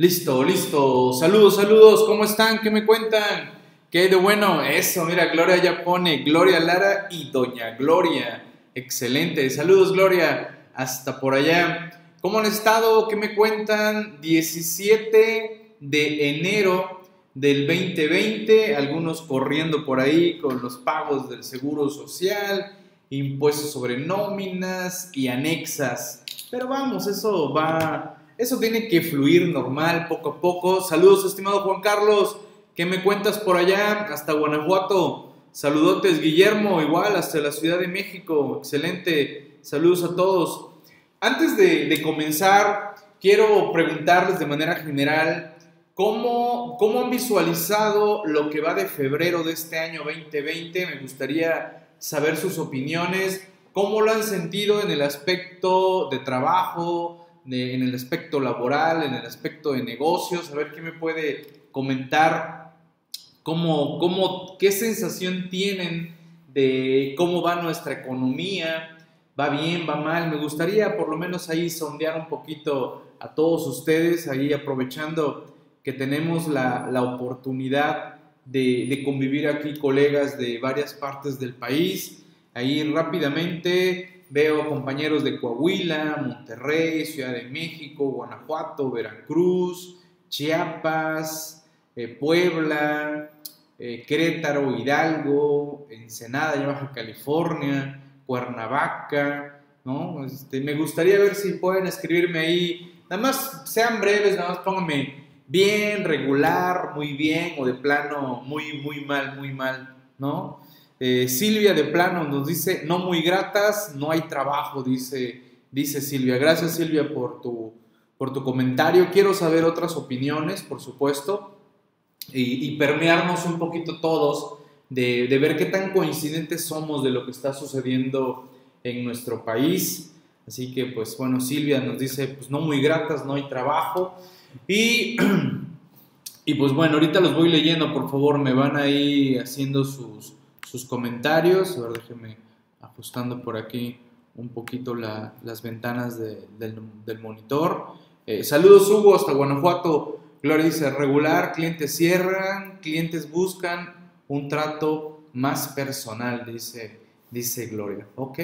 Listo, listo. Saludos, saludos. ¿Cómo están? ¿Qué me cuentan? ¿Qué de bueno? Eso, mira, Gloria ya pone Gloria Lara y Doña Gloria. Excelente. Saludos, Gloria. Hasta por allá. ¿Cómo han estado? ¿Qué me cuentan? 17 de enero del 2020. Algunos corriendo por ahí con los pagos del Seguro Social, impuestos sobre nóminas y anexas. Pero vamos, eso va eso tiene que fluir normal, poco a poco. Saludos, estimado Juan Carlos. ¿Qué me cuentas por allá? Hasta Guanajuato. Saludotes, Guillermo, igual, hasta la Ciudad de México. Excelente. Saludos a todos. Antes de, comenzar, quiero preguntarles de manera general ¿Cómo, ¿Cómo, han visualizado lo que va de febrero de este año 2020? Me gustaría saber sus opiniones. ¿Cómo lo han sentido en el aspecto de trabajo, en el aspecto laboral, en el aspecto de negocios, a ver qué me puede comentar, cómo, cómo, qué sensación tienen de cómo va nuestra economía, va bien, va mal. Me gustaría por lo menos ahí sondear un poquito a todos ustedes, ahí aprovechando que tenemos la, la oportunidad de, de, convivir aquí colegas de varias partes del país. Ahí rápidamente Veo compañeros de Coahuila, Monterrey, Ciudad de México, Guanajuato, Veracruz, Chiapas, eh, Puebla, eh, Querétaro, Hidalgo, Ensenada, Baja California, Cuernavaca, ¿no? Este, me gustaría ver si pueden escribirme ahí, nada más sean breves, nada más pónganme bien, regular, muy bien, o de plano muy, muy mal, muy mal, ¿no? Eh, Silvia de plano nos dice, no muy gratas, no hay trabajo, dice, dice Silvia. Gracias Silvia por tu, por tu comentario. Quiero saber otras opiniones, por supuesto, y, permearnos un poquito todos de, de, ver qué tan coincidentes somos de lo que está sucediendo en nuestro país. Así que, pues bueno, Silvia nos dice, pues no muy gratas, no hay trabajo. Y, y pues bueno, ahorita los voy leyendo, por favor, me van ahí haciendo sus, sus comentarios. A ver, déjenme ajustando por aquí un poquito las ventanas del, monitor. Eh, saludos Hugo hasta Guanajuato. Gloria dice, regular, clientes cierran, clientes buscan un trato más personal, dice, dice Gloria. Ok,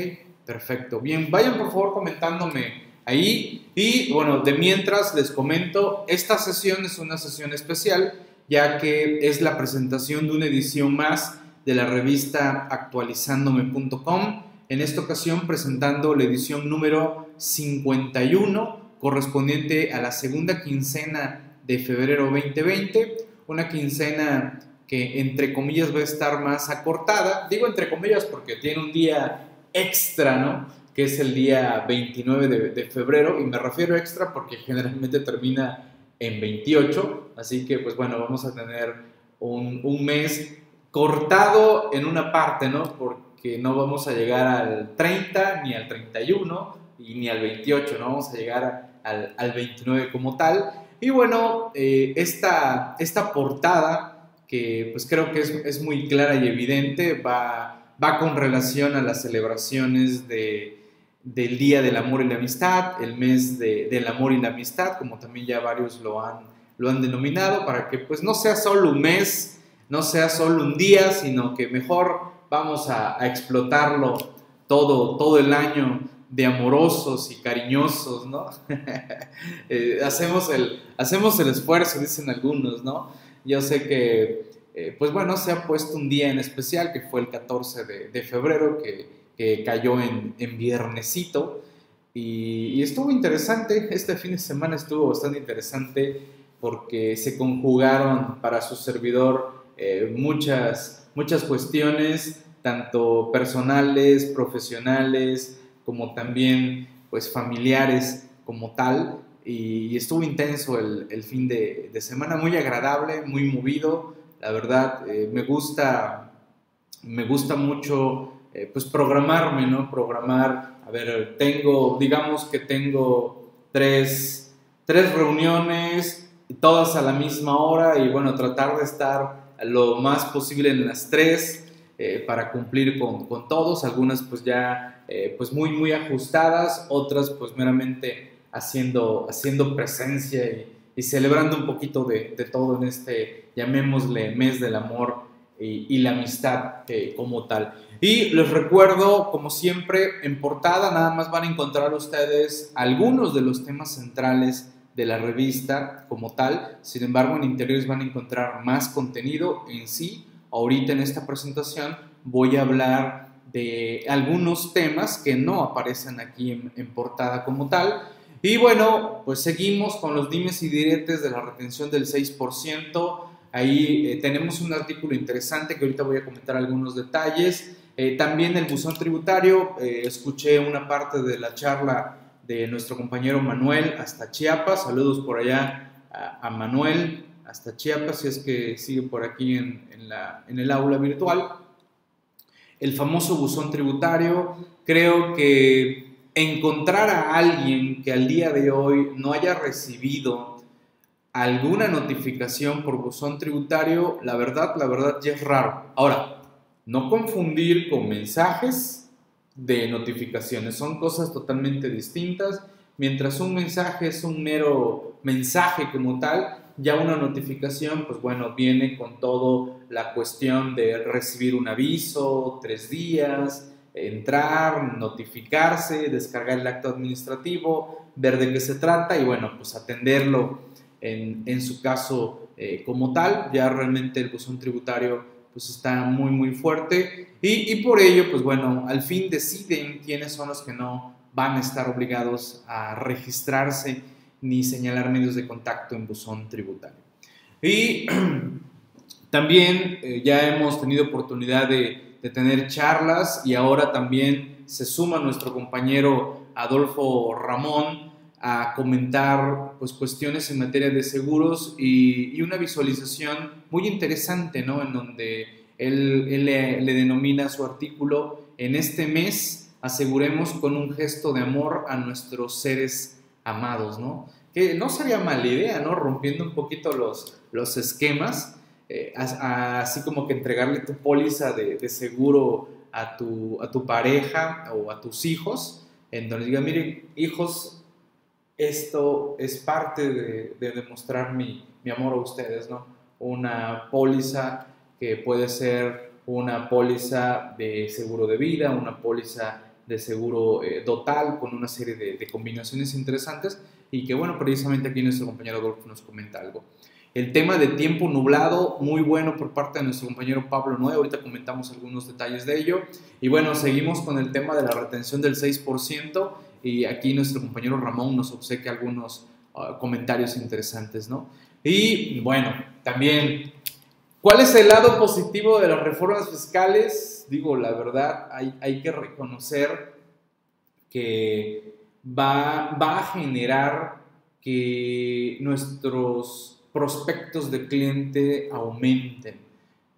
perfecto. Bien, vayan por favor comentándome ahí. Y bueno, de mientras les comento, esta sesión es una sesión especial, ya que es la presentación de una edición más de la revista actualizándome.com, en esta ocasión presentando la edición número 51 correspondiente a la segunda quincena de febrero 2020, una quincena que entre comillas va a estar más acortada, digo entre comillas porque tiene un día extra, ¿no? Que es el día 29 de, febrero, y me refiero extra porque generalmente termina en 28, así que pues bueno, vamos a tener un, un mes cortado en una parte, ¿no? Porque no vamos a llegar al 30 ni al 31 y ni al 28, no vamos a llegar al, al 29 como tal. Y bueno, eh, esta, esta portada, que pues creo que es, es, muy clara y evidente, va, va con relación a las celebraciones de, del Día del Amor y la Amistad, el mes de, del Amor y la Amistad, como también ya varios lo han, lo han denominado, para que pues no sea solo un mes no sea solo un día, sino que mejor vamos a, explotarlo todo, todo el año de amorosos y cariñosos, ¿no? Eh, hacemos, el, hacemos el esfuerzo, dicen algunos, ¿no? Yo sé que, eh, pues bueno, se ha puesto un día en especial, que fue el 14 de, febrero, que, cayó en, en viernesito, y, y, estuvo interesante, este fin de semana estuvo bastante interesante, porque se conjugaron para su servidor eh, muchas, muchas cuestiones, tanto personales, profesionales, como también pues familiares como tal. Y, estuvo intenso el, fin de, semana, muy agradable, muy movido. La verdad, eh, me gusta, me gusta mucho eh, pues programarme, ¿no? Programar, a ver, tengo, digamos que tengo tres, tres reuniones, todas a la misma hora y bueno, tratar de estar lo más posible en las tres eh, para cumplir con, con, todos, algunas pues ya eh, pues muy muy ajustadas, otras pues meramente haciendo, haciendo presencia y, celebrando un poquito de, de, todo en este, llamémosle, mes del amor y, y la amistad eh, como tal. Y les recuerdo, como siempre, en portada nada más van a encontrar ustedes algunos de los temas centrales de la revista como tal. Sin embargo, en interiores van a encontrar más contenido en sí. Ahorita en esta presentación voy a hablar de algunos temas que no aparecen aquí en, portada como tal. Y bueno, pues seguimos con los dimes y diretes de la retención del 6%. Ahí eh, tenemos un artículo interesante que ahorita voy a comentar algunos detalles. Eh, también el buzón tributario, eh, escuché una parte de la charla de nuestro compañero Manuel hasta Chiapas. Saludos por allá a, Manuel hasta Chiapas, si es que sigue por aquí en, la, en el aula virtual. El famoso buzón tributario, creo que encontrar a alguien que al día de hoy no haya recibido alguna notificación por buzón tributario, la verdad, la verdad ya es raro. Ahora, no confundir con mensajes de notificaciones. Son cosas totalmente distintas. Mientras un mensaje es un mero mensaje como tal, ya una notificación, pues bueno, viene con todo la cuestión de recibir un aviso, tres días, entrar, notificarse, descargar el acto administrativo, ver de qué se trata y bueno, pues atenderlo en, su caso eh, como tal. Ya realmente el buzón tributario pues está muy, muy fuerte. Y, por ello, pues bueno, al fin deciden quiénes son los que no van a estar obligados a registrarse ni señalar medios de contacto en buzón tributario. Y también eh, ya hemos tenido oportunidad de, de, tener charlas y ahora también se suma nuestro compañero Adolfo Ramón a comentar pues, cuestiones en materia de seguros y, y una visualización muy interesante, ¿no? En donde él, le, denomina su artículo, en este mes aseguremos con un gesto de amor a nuestros seres amados, ¿no? Que no sería mala idea, ¿no? Rompiendo un poquito los, los esquemas, eh, así como que entregarle tu póliza de, seguro a tu, a tu pareja o a tus hijos, en donde diga, miren, hijos, esto es parte de, de demostrar mi, amor a ustedes, ¿no? Una póliza que puede ser una póliza de seguro de vida, una póliza de seguro eh, total con una serie de, combinaciones interesantes y que bueno, precisamente aquí nuestro compañero Adolfo nos comenta algo. El tema de tiempo nublado, muy bueno por parte de nuestro compañero Pablo Noé, ahorita comentamos algunos detalles de ello. Y bueno, seguimos con el tema de la retención del 6% y aquí nuestro compañero Ramón nos obsequia algunos ah, comentarios interesantes, ¿no? Y bueno, también ¿Cuál es el lado positivo de las reformas fiscales? Digo, la verdad, hay, hay que reconocer que va, va, a generar que nuestros prospectos de cliente aumenten.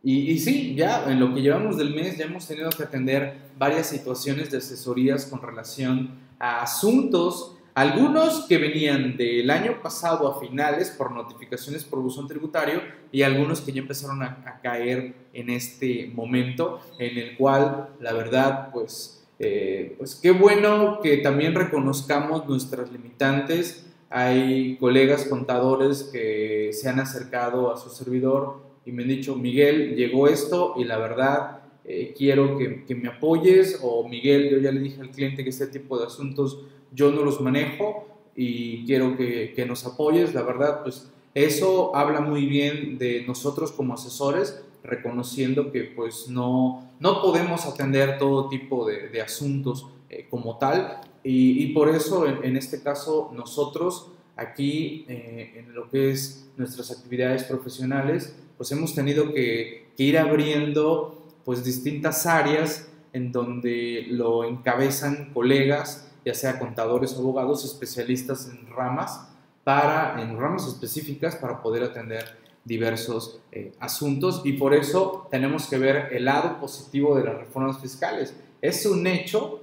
Y, y, sí, ya en lo que llevamos del mes ya hemos tenido que atender varias situaciones de asesorías con relación asuntos algunos que venían del año pasado a finales por notificaciones por buzón tributario y algunos que ya empezaron a, caer en este momento en el cual la verdad pues, eh, pues qué bueno que también reconozcamos nuestras limitantes. Hay colegas contadores que se han acercado a su servidor y me han dicho, Miguel, llegó esto y la verdad eh, quiero que, que, me apoyes o Miguel, yo ya le dije al cliente que este tipo de asuntos yo no los manejo y quiero que, que, nos apoyes. La verdad, pues eso habla muy bien de nosotros como asesores, reconociendo que pues no, no podemos atender todo tipo de, de asuntos eh, como tal y, y, por eso en, este caso nosotros aquí eh, en lo que es nuestras actividades profesionales, pues hemos tenido que, que ir abriendo pues distintas áreas en donde lo encabezan colegas ya sea contadores abogados especialistas en ramas, para, en ramas específicas para poder atender diversos eh, asuntos y por eso tenemos que ver el lado positivo de las reformas fiscales. Es un hecho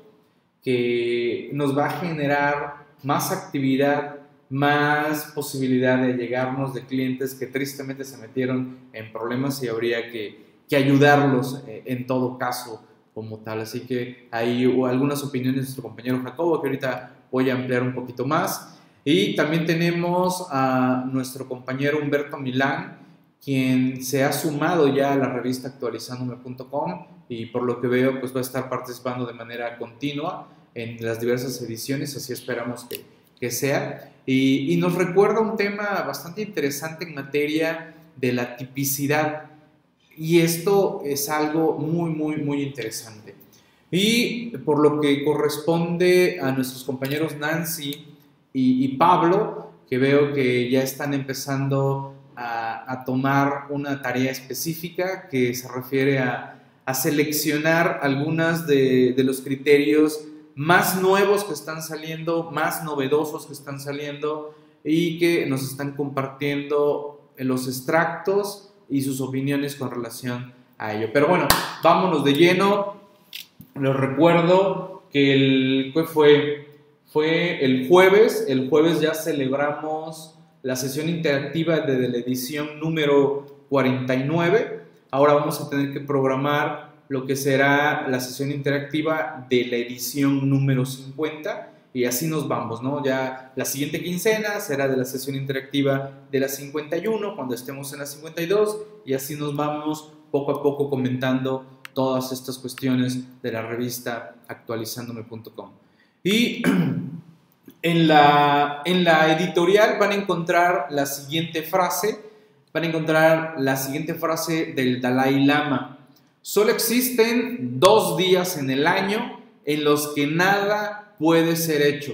que nos va a generar más actividad, más posibilidad de llegarnos de clientes que tristemente se metieron en problemas y habría que, que ayudarlos eh, en todo caso como tal. Así que hay algunas opiniones de nuestro compañero Jacobo que ahorita voy a ampliar un poquito más. Y también tenemos a nuestro compañero Humberto Milán, quien se ha sumado ya a la revista actualizándome.com y por lo que veo pues va a estar participando de manera continua en las diversas ediciones, así esperamos que, que sea. Y, y, nos recuerda un tema bastante interesante en materia de la tipicidad y esto es algo muy, muy, muy interesante. Y por lo que corresponde a nuestros compañeros Nancy y, Pablo, que veo que ya están empezando a, tomar una tarea específica que se refiere a, seleccionar algunas de, de, los criterios más nuevos que están saliendo, más novedosos que están saliendo y que nos están compartiendo en los extractos y sus opiniones con relación a ello. Pero bueno, vámonos de lleno. Les recuerdo que fue fue el jueves, el jueves ya celebramos la sesión interactiva de la edición número 49. Ahora vamos a tener que programar lo que será la sesión interactiva de la edición número 50 y así nos vamos, ¿no? Ya la siguiente quincena será de la sesión interactiva de la 51 cuando estemos en la 52 y así nos vamos poco a poco comentando todas estas cuestiones de la revista actualizándome.com. Y en la, en la editorial van a encontrar la siguiente frase, van a encontrar la siguiente frase del Dalai Lama. Solo existen dos días en el año en los que nada puede ser hecho.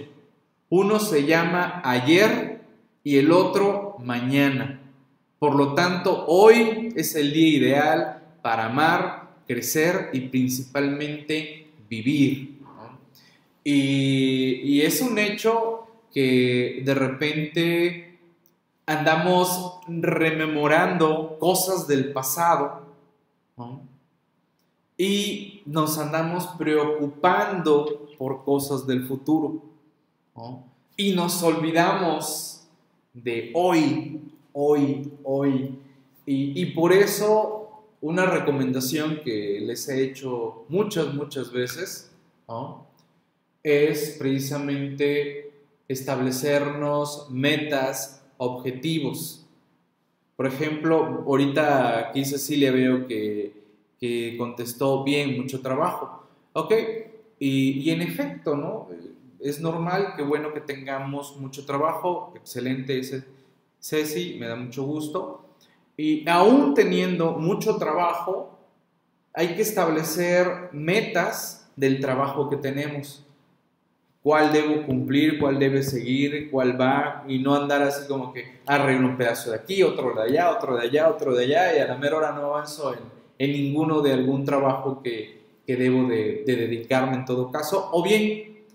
Uno se llama ayer y el otro mañana. Por lo tanto, hoy es el día ideal para amar, crecer y principalmente vivir. Y, es un hecho que de repente andamos rememorando cosas del pasado y nos andamos preocupando por cosas del futuro y nos olvidamos de hoy, hoy, hoy. Y, y por eso una recomendación que les he hecho muchas, muchas veces, ¿no? es precisamente establecernos metas, objetivos. Por ejemplo, ahorita aquí Cecilia veo que, que contestó bien, mucho trabajo. Ok, y, en efecto, ¿no? Es normal, que bueno que tengamos mucho trabajo, excelente ese Ceci, me da mucho gusto. Y aún teniendo mucho trabajo, hay que establecer metas del trabajo que tenemos cuál debo cumplir, cuál debe seguir, cuál va, y no andar así como que arreglo un pedazo de aquí, otro de allá, otro de allá, otro de allá, y a la mera hora no avanzo en, en ninguno de algún trabajo que, que debo de, de, dedicarme en todo caso, o bien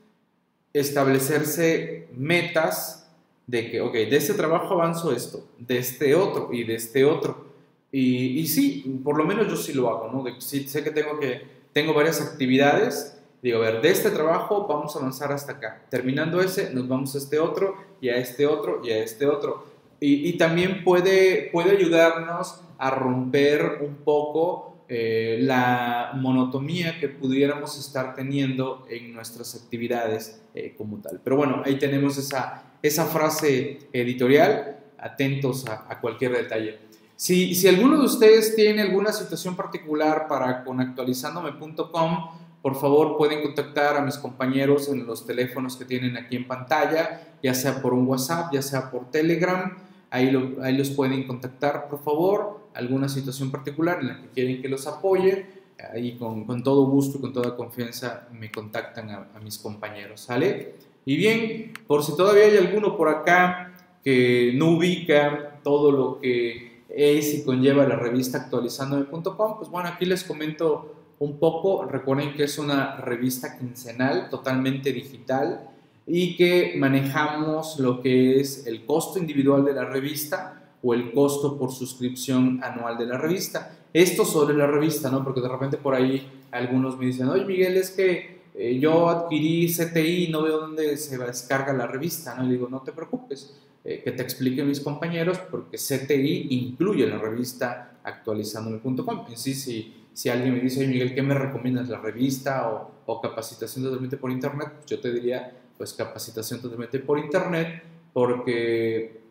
establecerse metas de que, ok, de este trabajo avanzo esto, de este otro y de este otro. Y, y sí, por lo menos yo sí lo hago, ¿no? De, sé que tengo, que tengo varias actividades Digo, a ver, de este trabajo vamos a avanzar hasta acá. Terminando ese, nos vamos a este otro y a este otro y a este otro. Y, y también puede, puede ayudarnos a romper un poco eh, la monotomía que pudiéramos estar teniendo en nuestras actividades eh, como tal. Pero bueno, ahí tenemos esa, esa frase editorial, atentos a, cualquier detalle. Si, si alguno de ustedes tiene alguna situación particular para con actualizandome.com, por favor pueden contactar a mis compañeros en los teléfonos que tienen aquí en pantalla, ya sea por un WhatsApp, ya sea por Telegram, ahí, lo, ahí los pueden contactar, por favor, alguna situación particular en la que quieren que los apoye, ahí con, con todo gusto con toda confianza me contactan a, a mis compañeros, ¿sale? Y bien, por si todavía hay alguno por acá que no ubica todo lo que es y conlleva la revista actualizandome.com, pues bueno, aquí les comento un poco. Recuerden que es una revista quincenal, totalmente digital, y que manejamos lo que es el costo individual de la revista o el costo por suscripción anual de la revista. Esto sobre la revista, ¿no? Porque de repente por ahí algunos me dicen, oye Miguel, es que eh, yo adquirí CTI y no veo dónde se descarga la revista, ¿no? Y digo, no te preocupes, eh, que te explique mis compañeros, porque CTI incluye la revista actualizandome.com. En sí, sí si alguien me dice, oye Miguel, ¿qué me recomiendas? ¿La revista o, capacitación totalmente por internet? Pues yo te diría, pues capacitación totalmente por internet, porque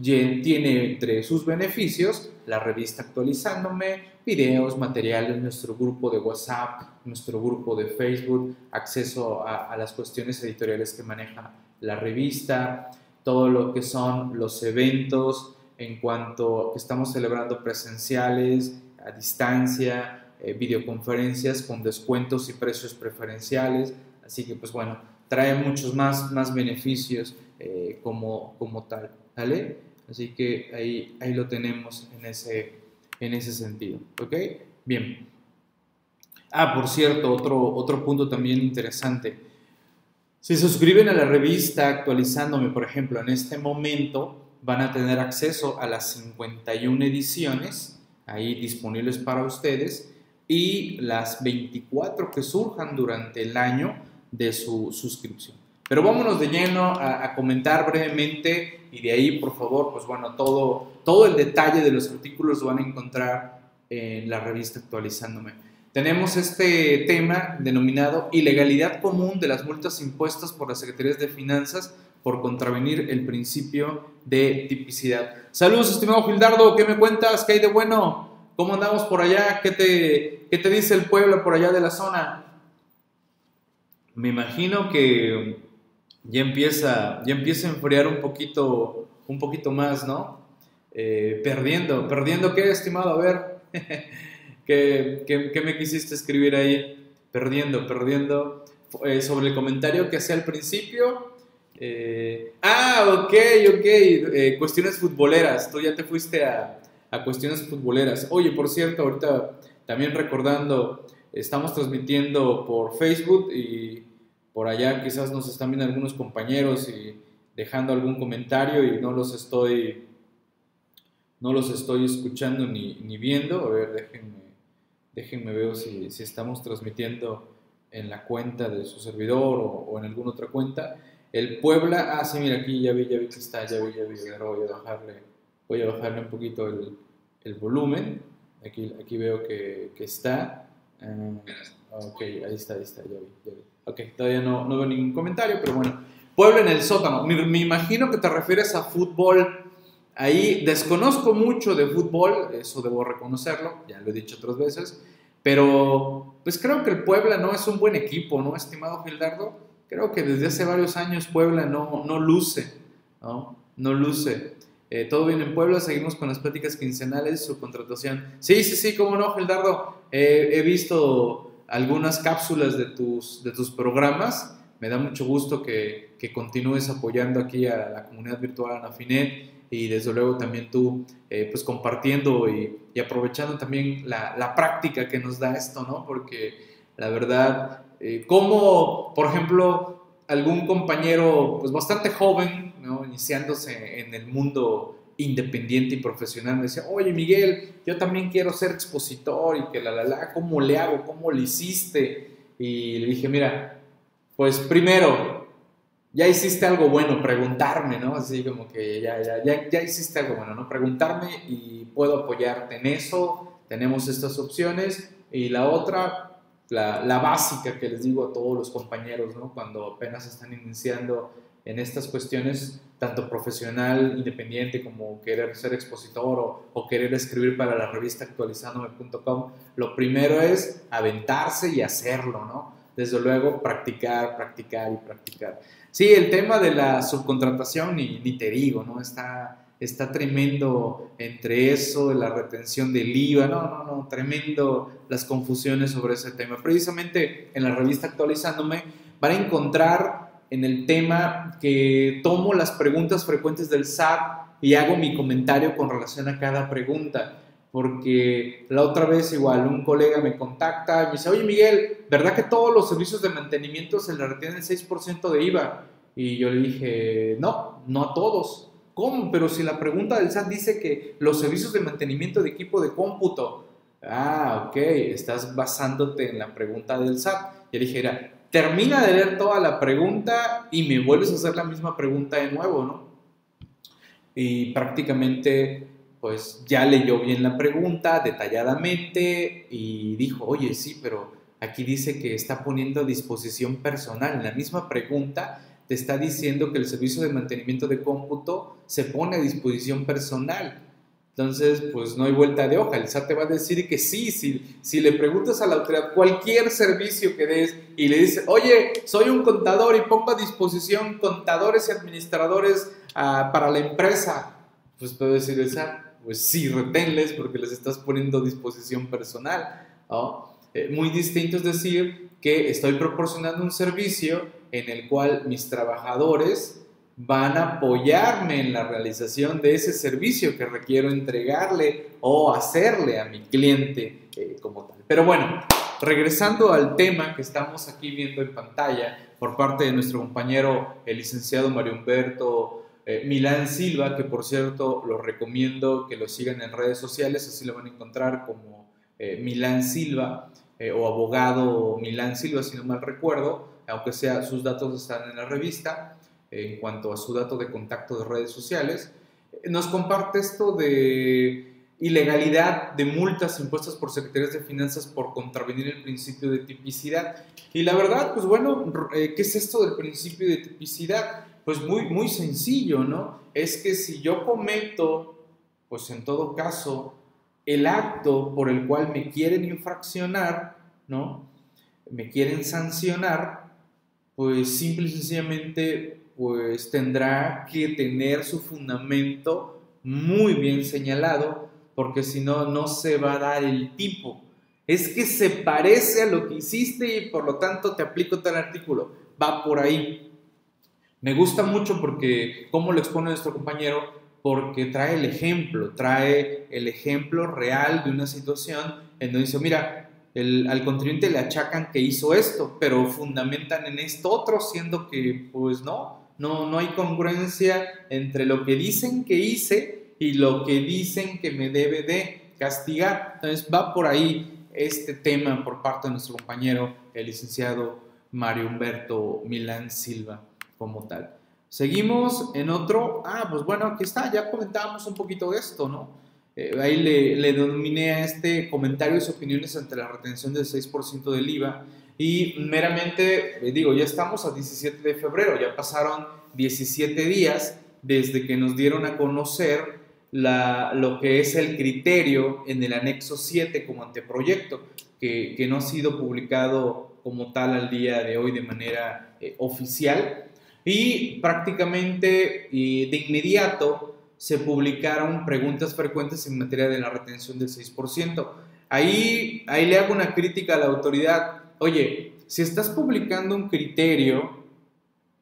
tiene entre sus beneficios la revista actualizándome, videos, materiales, nuestro grupo de WhatsApp, nuestro grupo de Facebook, acceso a, las cuestiones editoriales que maneja la revista, todo lo que son los eventos en cuanto que estamos celebrando presenciales, a distancia, eh, videoconferencias con descuentos y precios preferenciales. Así que pues bueno, trae muchos más, más beneficios eh, como, como tal. ¿Vale? Así que ahí, ahí lo tenemos en ese, en ese sentido. ¿Ok? Bien. Ah, por cierto, otro, otro punto también interesante. Si suscriben a la revista actualizándome, por ejemplo, en este momento, van a tener acceso a las 51 ediciones ahí disponibles para ustedes y las 24 que surjan durante el año de su suscripción. Pero vámonos de lleno a, comentar brevemente y de ahí, por favor, pues bueno, todo, todo el detalle de los artículos lo van a encontrar en la revista actualizándome. Tenemos este tema denominado ilegalidad común de las multas impuestas por las Secretarías de Finanzas por contravenir el principio de tipicidad. Saludos, estimado Gildardo, ¿qué me cuentas? ¿Qué hay de bueno? ¿Cómo andamos por allá? ¿Qué te, qué te dice el pueblo por allá de la zona? Me imagino que ya empieza, ya empieza a enfriar un poquito, un poquito más, ¿no? Eh, perdiendo, perdiendo qué, estimado, a ver, ¿Qué, ¿Qué, me quisiste escribir ahí? Perdiendo, perdiendo. Eh, sobre el comentario que hacía al principio. Eh, ah, ok, ok. cuestiones futboleras. Tú ya te fuiste a, a cuestiones futboleras. Oye, por cierto, ahorita también recordando, estamos transmitiendo por Facebook y por allá quizás nos están viendo algunos compañeros y dejando algún comentario y no los estoy no los estoy escuchando ni, ni viendo. A ver, déjenme, déjenme ver si, si, estamos transmitiendo en la cuenta de su servidor o, en alguna otra cuenta. El Puebla, ah, sí, mira, aquí ya vi, ya vi que está, ya vi, ya vi, voy a bajarle, voy a bajarle un poquito el, el volumen. Aquí, aquí veo que, que está. Ah, ok, ahí está, ahí está, ya vi, ya vi. Ok, todavía no, no veo ningún comentario, pero bueno. Pueblo en el sótano. Me, imagino que te refieres a fútbol. Ahí desconozco mucho de fútbol, eso debo reconocerlo, ya lo he dicho otras veces, pero pues creo que el Puebla no es un buen equipo, ¿no, estimado Gildardo? Creo que desde hace varios años Puebla no, no luce, ¿no? No luce. Eh, todo bien en Puebla, seguimos con las pláticas quincenales, su contratación. Sí, sí, sí, cómo no, Gildardo. Eh, he visto algunas cápsulas de tus, de tus programas. Me da mucho gusto que, que continúes apoyando aquí a la comunidad virtual Anafinet y desde luego también tú eh, pues compartiendo y, aprovechando también la, la, práctica que nos da esto, ¿no? Porque la verdad, eh, como por ejemplo algún compañero pues bastante joven. Iniciándose en el mundo independiente y profesional me decía, oye Miguel, yo también quiero ser expositor y que la la la, ¿cómo le hago? ¿Cómo le hiciste? Y le dije, mira, pues primero, ya hiciste algo bueno, preguntarme, ¿no? Así como que ya, ya, ya, ya hiciste algo bueno, ¿no? Preguntarme y puedo apoyarte en eso, tenemos estas opciones. Y la otra, la, la básica que les digo a todos los compañeros, ¿no? Cuando apenas están iniciando en estas cuestiones, tanto profesional, independiente, como querer ser expositor o, querer escribir para la revista actualizándome.com, lo primero es aventarse y hacerlo, ¿no? Desde luego, practicar, practicar y practicar. Sí, el tema de la subcontratación, ni, ni te digo, ¿no? Está, está tremendo entre eso, la retención del IVA, no, no, no, tremendo las confusiones sobre ese tema. Precisamente en la revista actualizándome van a encontrar en el tema que tomo las preguntas frecuentes del SAT y hago mi comentario con relación a cada pregunta. Porque la otra vez igual un colega me contacta y me dice, oye Miguel, ¿verdad que todos los servicios de mantenimiento se le retienen el 6% de IVA? Y yo le dije, no, no a todos. ¿Cómo? Pero si la pregunta del SAT dice que los servicios de mantenimiento de equipo de cómputo, ah, ok, estás basándote en la pregunta del SAT. Y le dije, era, termina de leer toda la pregunta y me vuelves a hacer la misma pregunta de nuevo, ¿no? Y prácticamente, pues ya leyó bien la pregunta detalladamente y dijo, oye, sí, pero aquí dice que está poniendo a disposición personal. La misma pregunta te está diciendo que el servicio de mantenimiento de cómputo se pone a disposición personal. Entonces, pues no hay vuelta de hoja. El SAT te va a decir que sí, si, si le preguntas a la autoridad cualquier servicio que des y le dices, oye, soy un contador y pongo a disposición contadores y administradores ah, para la empresa, pues puedo decir el SAT, pues sí, reténles porque les estás poniendo a disposición personal. Eh, muy distinto es decir que estoy proporcionando un servicio en el cual mis trabajadores van a apoyarme en la realización de ese servicio que requiero entregarle o hacerle a mi cliente eh, como tal. Pero bueno, regresando al tema que estamos aquí viendo en pantalla por parte de nuestro compañero el licenciado Mario Humberto eh, Milán Silva, que por cierto lo recomiendo que lo sigan en redes sociales, así lo van a encontrar como eh, Milán Silva o abogado Milán Silva, si no mal recuerdo aunque sea sus datos están en la revista, en cuanto a su dato de contacto de redes sociales, nos comparte esto de ilegalidad de multas impuestas por secretarias de finanzas por contravenir el principio de tipicidad. Y la verdad, pues bueno, eh, ¿qué es esto del principio de tipicidad? Pues muy, muy sencillo, ¿no? Es que si yo cometo, pues en todo caso, el acto por el cual me quieren infraccionar, ¿no? Me quieren sancionar, pues simple y sencillamente pues tendrá que tener su fundamento muy bien señalado, porque si no, no se va a dar el tipo. Es que se parece a lo que hiciste y por lo tanto te aplico tal artículo. Va por ahí. Me gusta mucho porque, como lo expone nuestro compañero, porque trae el ejemplo, trae el ejemplo real de una situación en donde dice, mira, al contribuyente le achacan que hizo esto, pero fundamentan en esto otro, siendo que pues no, no, no hay congruencia entre lo que dicen que hice y lo que dicen que me debe de castigar. Entonces va por ahí este tema por parte de nuestro compañero, el licenciado Mario Humberto Milán Silva, como tal. Seguimos en otro, ah, pues bueno, aquí está, ya comentábamos un poquito de esto, ¿no? Eh, ahí le, le, denominé a este comentarios y opiniones ante la retención del 6% del IVA. Y meramente, eh, digo, ya estamos a 17 de febrero, ya pasaron 17 días desde que nos dieron a conocer la, lo que es el criterio en el anexo 7 como anteproyecto, que, que no ha sido publicado como tal al día de hoy de manera eh, oficial. Y prácticamente de inmediato se publicaron preguntas frecuentes en materia de la retención del 6%. Ahí, ahí le hago una crítica a la autoridad. Oye, si estás publicando un criterio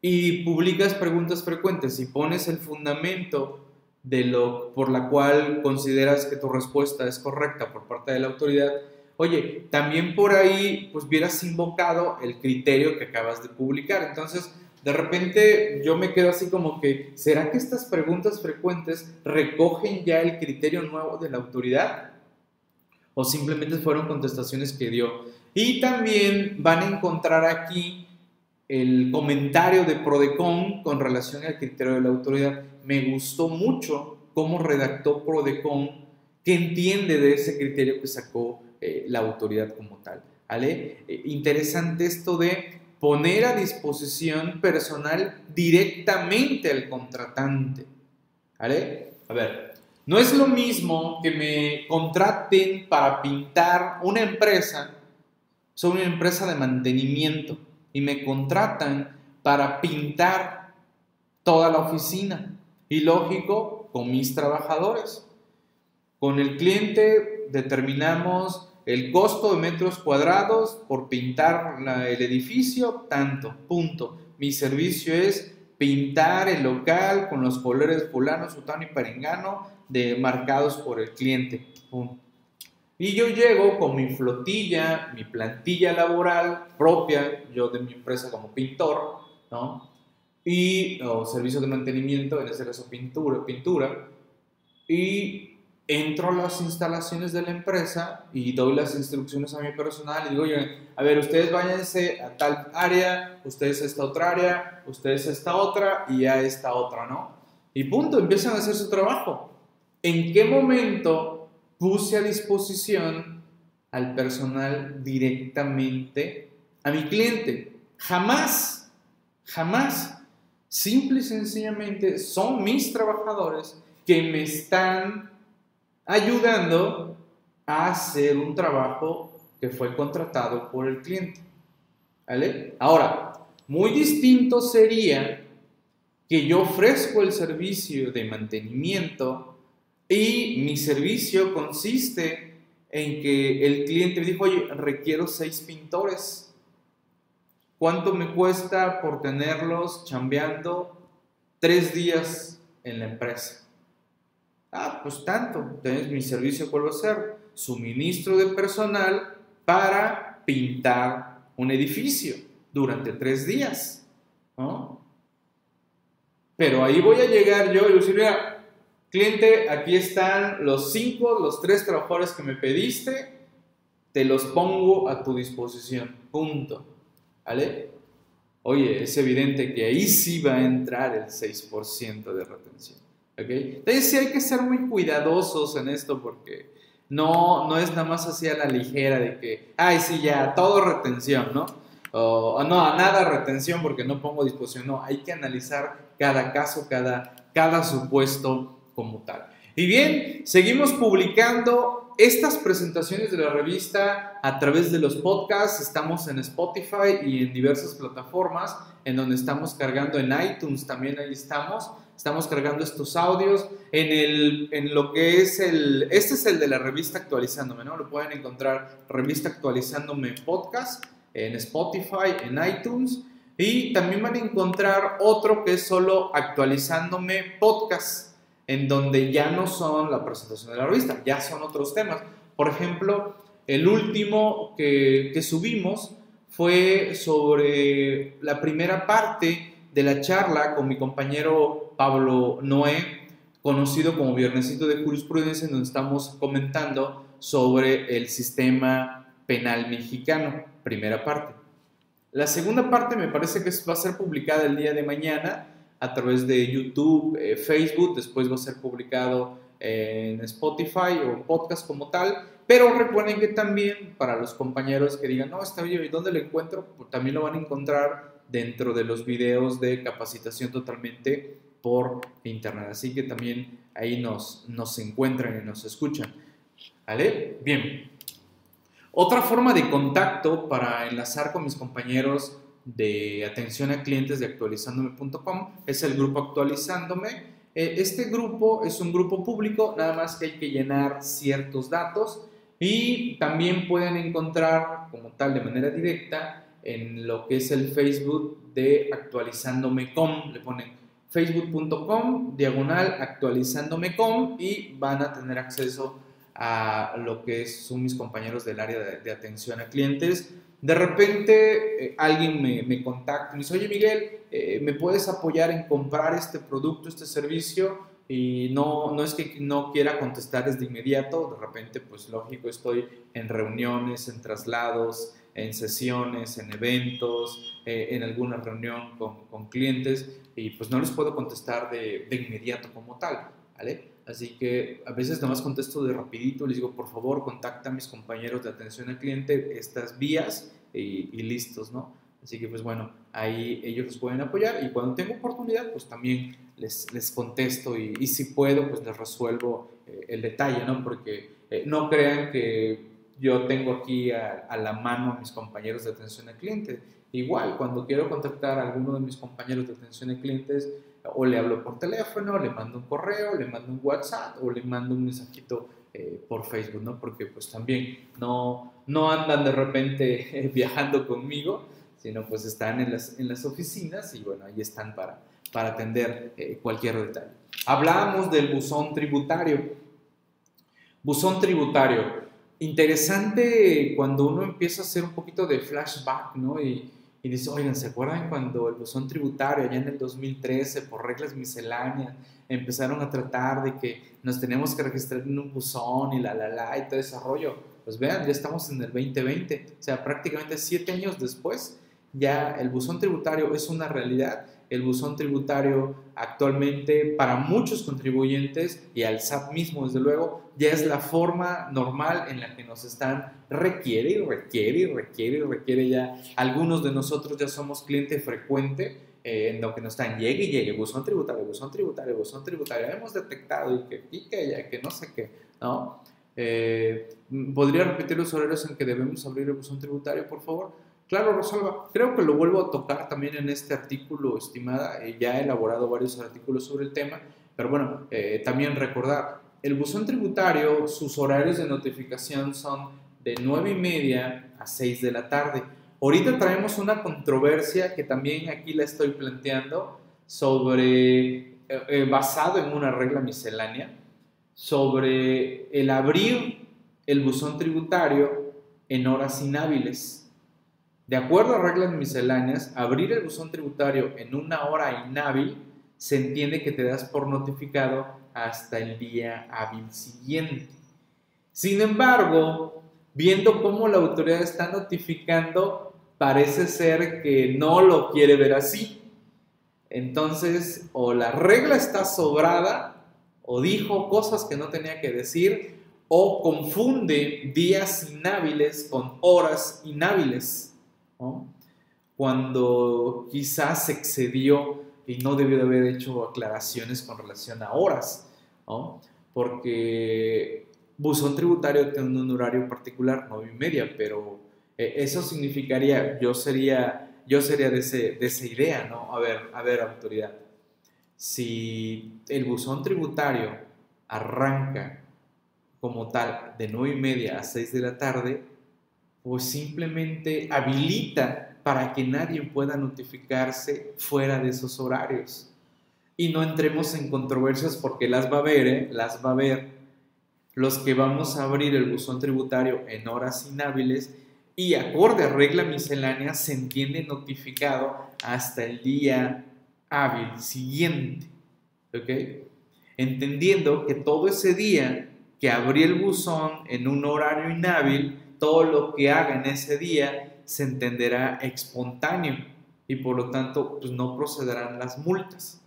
y publicas preguntas frecuentes y pones el fundamento de lo por la cual consideras que tu respuesta es correcta por parte de la autoridad, oye, también por ahí pues hubieras invocado el criterio que acabas de publicar. Entonces, de repente yo me quedo así como que, ¿será que estas preguntas frecuentes recogen ya el criterio nuevo de la autoridad? ¿O simplemente fueron contestaciones que dio? Y también van a encontrar aquí el comentario de Prodecon con relación al criterio de la autoridad. Me gustó mucho cómo redactó Prodecon, que entiende de ese criterio que sacó eh, la autoridad como tal. ¿Vale? Eh, interesante esto de poner a disposición personal directamente al contratante. ¿Vale? A ver, no es lo mismo que me contraten para pintar una empresa, soy una empresa de mantenimiento y me contratan para pintar toda la oficina. Y lógico, con mis trabajadores. Con el cliente determinamos el costo de metros cuadrados por pintar el edificio, tanto, punto. Mi servicio es pintar el local con los colores fulano, sutano y perengano de, marcados por el cliente. Y yo llego con mi flotilla, mi plantilla laboral propia, yo de mi empresa como pintor, ¿no? Y o servicio de mantenimiento, en este caso pintura, pintura, y entro a las instalaciones de la empresa y doy las instrucciones a mi personal y digo, oye, a ver, ustedes váyanse a tal área, ustedes a esta otra área, ustedes a esta otra y a esta otra, ¿no? Y punto, empiezan a hacer su trabajo. ¿En qué momento puse a disposición al personal directamente a mi cliente? Jamás, jamás. Simple y sencillamente son mis trabajadores que me están ayudando a hacer un trabajo que fue contratado por el cliente. ¿Vale? Ahora, muy distinto sería que yo ofrezco el servicio de mantenimiento y mi servicio consiste en que el cliente me dijo, oye, requiero seis pintores. ¿Cuánto me cuesta por tenerlos chambeando tres días en la empresa? Ah, pues tanto. Entonces mi servicio puede ser suministro de personal para pintar un edificio durante tres días. Pero ahí voy a llegar yo y decir, mira, cliente, aquí están los cinco, los tres trabajadores que me pediste, te los pongo a tu disposición. Punto. ¿Vale? Oye, es evidente que ahí sí va a entrar el 6% de retención. Entonces sí hay que ser muy cuidadosos en esto porque no, no es nada más así a la ligera de que, ay, sí, ya, todo retención, ¿no? O, no, nada retención porque no pongo disposición. No, hay que analizar cada caso, cada, cada supuesto como tal. Y bien, seguimos publicando estas presentaciones de la revista a través de los podcasts. Estamos en Spotify y en diversas plataformas en donde estamos cargando en iTunes, también ahí estamos. Estamos cargando estos audios en, el, en lo que es el... Este es el de la revista Actualizándome, ¿no? Lo pueden encontrar revista Actualizándome podcast en Spotify, en iTunes. Y también van a encontrar otro que es solo Actualizándome podcast, en donde ya no son la presentación de la revista, ya son otros temas. Por ejemplo, el último que, que subimos fue sobre la primera parte de la charla con mi compañero Pablo Noé, conocido como Viernesito de Jurisprudencia, en donde estamos comentando sobre el sistema penal mexicano, primera parte. La segunda parte me parece que va a ser publicada el día de mañana a través de YouTube, eh, Facebook, después va a ser publicado en Spotify o podcast como tal, pero recuerden que también para los compañeros que digan, no, está bien, ¿y dónde lo encuentro? Pues también lo van a encontrar dentro de los videos de capacitación totalmente por internet. Así que también ahí nos, nos encuentran y nos escuchan. ¿Vale? Bien. Otra forma de contacto para enlazar con mis compañeros de atención a clientes de actualizándome.com es el grupo actualizándome. Eh, este grupo es un grupo público, nada más que hay que llenar ciertos datos y también pueden encontrar como tal de manera directa en lo que es el Facebook de actualizándome.com. Le ponen facebook.com, diagonal actualizándome.com y van a tener acceso a lo que son mis compañeros del área de, atención a clientes. De repente eh, alguien me, me, contacta y me dice, oye Miguel, eh, ¿me puedes apoyar en comprar este producto, este servicio? Y no, no es que no quiera contestar desde inmediato, de repente pues lógico estoy en reuniones, en traslados, en sesiones, en eventos, eh, en alguna reunión con, con, clientes y pues no les puedo contestar de, de, inmediato como tal, ¿vale? Así que a veces nada más contesto de rapidito, les digo, por favor, contacta a mis compañeros de atención al cliente estas vías y, y listos, ¿no? Así que pues bueno, ahí ellos los pueden apoyar y cuando tengo oportunidad pues también les, les contesto y, si puedo pues les resuelvo eh, el detalle, ¿no? Porque eh, no crean que yo tengo aquí a, la mano a mis compañeros de atención al cliente. Igual, cuando quiero contactar a alguno de mis compañeros de atención al clientes, o le hablo por teléfono, le mando un correo, le mando un WhatsApp o le mando un mensajito eh, por Facebook, ¿no? Porque pues también no, no andan de repente viajando conmigo, sino pues están en las, en las oficinas y bueno, ahí están para, para atender eh, cualquier detalle. Hablamos del buzón tributario. Buzón tributario interesante cuando uno empieza a hacer un poquito de flashback, ¿no? Y, y, dice, oigan, ¿se acuerdan cuando el buzón tributario, allá en el 2013, por reglas misceláneas, empezaron a tratar de que nos tenemos que registrar en un buzón y la, la, la, y todo ese rollo? Pues vean, ya estamos en el 2020, o sea, prácticamente siete años después, ya el buzón tributario es una realidad el buzón tributario actualmente para muchos contribuyentes y al SAT mismo, desde luego, ya es la forma normal en la que nos están, requiere y requiere y requiere y requiere ya. Algunos de nosotros ya somos cliente frecuente eh, en lo que nos están, llegue y llegue, buzón tributario, buzón tributario, buzón tributario, hemos detectado y que, y que, ya, que no sé qué, ¿no? Eh, ¿Podría repetir los horarios en que debemos abrir el buzón tributario, por favor? Claro, Rosalba, creo que lo vuelvo a tocar también en este artículo, estimada, eh, ya he elaborado varios artículos sobre el tema, pero bueno, eh, también recordar, el buzón tributario, sus horarios de notificación son de 9 y media a 6 de la tarde. Ahorita traemos una controversia que también aquí la estoy planteando sobre, basado en una regla miscelánea, sobre el abrir el buzón tributario en horas inhábiles. De acuerdo a reglas misceláneas, abrir el buzón tributario en una hora inhábil se entiende que te das por notificado hasta el día hábil siguiente. Sin embargo, viendo cómo la autoridad está notificando, parece ser que no lo quiere ver así. Entonces, o la regla está sobrada o dijo cosas que no tenía que decir o confunde días inhábiles con horas inhábiles, cuando quizás excedió y no debió de haber hecho aclaraciones con relación a horas, porque buzón tributario tiene un horario particular, nueve y media, pero eh, eso significaría, yo sería, yo sería de, de esa idea, ¿no? A ver, a ver, autoridad si el buzón tributario arranca como tal de 9 y media a 6 de la tarde, pues simplemente habilita para que nadie pueda notificarse fuera de esos horarios. Y no entremos en controversias porque las va a haber, ¿eh? las va a haber. Los que vamos a abrir el buzón tributario en horas inhábiles y acorde a regla miscelánea se entiende notificado hasta el día hábil siguiente, ¿ok? Entendiendo que todo ese día que abrí el buzón en un horario inhábil, todo lo que haga en ese día se entenderá espontáneo y por lo tanto pues no procederán las multas.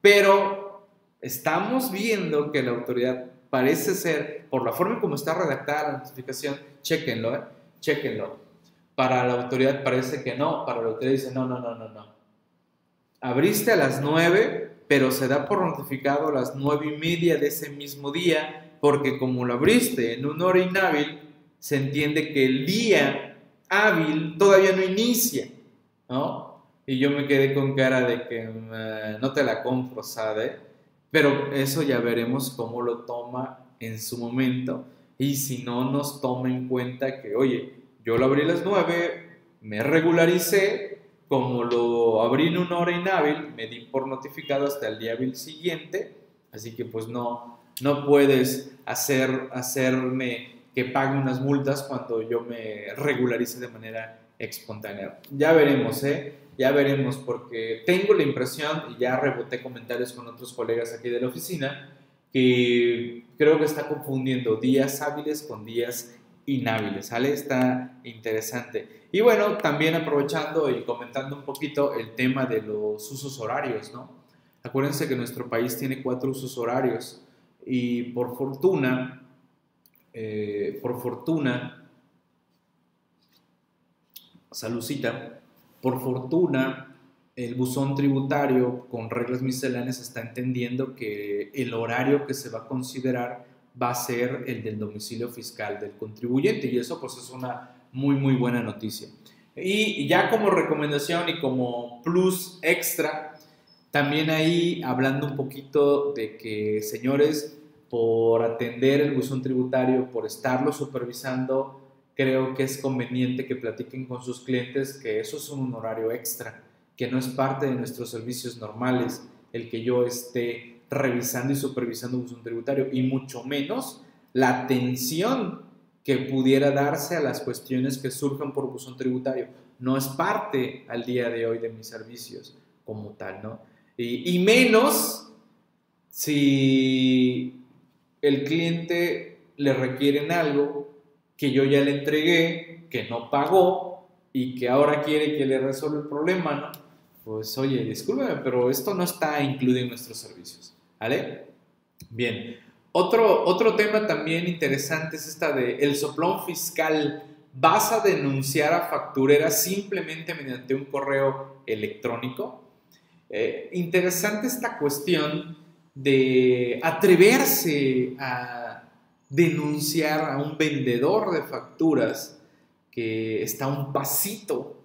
Pero estamos viendo que la autoridad parece ser, por la forma como está redactada la notificación, chequenlo, ¿eh? chequenlo. Para la autoridad parece que no, para la autoridad dice no, no, no, no, no abriste a las 9, pero se da por notificado a las 9 y media de ese mismo día, porque como lo abriste en una hora inhábil, se entiende que el día hábil todavía no inicia, ¿no? Y yo me quedé con cara de que no te la compro, ¿sabe? Pero eso ya veremos cómo lo toma en su momento y si no nos toma en cuenta que, oye, yo lo abrí a las 9, me regularicé, como lo abrí en una hora inhábil, me di por notificado hasta el día hábil siguiente, así que pues no, no puedes hacer, hacerme que pague unas multas cuando yo me regularice de manera espontánea. Ya veremos, ¿eh? Ya veremos, porque tengo la impresión, y ya reboté comentarios con otros colegas aquí de la oficina, que creo que está confundiendo días hábiles con días inhábiles, ¿sale? Está interesante. Y bueno, también aprovechando y comentando un poquito el tema de los usos horarios, ¿no? Acuérdense que nuestro país tiene cuatro usos horarios y por fortuna, eh, por fortuna, salucita, por fortuna, el buzón tributario con reglas misceláneas está entendiendo que el horario que se va a considerar va a ser el del domicilio fiscal del contribuyente y eso pues es una muy, muy buena noticia. Y ya como recomendación y como plus extra, también ahí hablando un poquito de que, señores, por atender el buzón tributario, por estarlo supervisando, creo que es conveniente que platiquen con sus clientes que eso es un horario extra, que no es parte de nuestros servicios normales el que yo esté revisando y supervisando un buzón tributario y mucho menos la atención que pudiera darse a las cuestiones que surjan por buzón tributario. No es parte al día de hoy de mis servicios como tal, ¿no? Y, menos si el cliente le requieren algo que yo ya le entregué, que no pagó y que ahora quiere que le resuelva el problema, ¿no? Pues oye, discúlpeme, pero esto no está incluido en nuestros servicios, ¿vale? Bien, otro, otro tema también interesante es esta de el soplón fiscal. ¿Vas a denunciar a facturera simplemente mediante un correo electrónico? Eh, interesante esta cuestión de atreverse a denunciar a un vendedor de facturas que está un pasito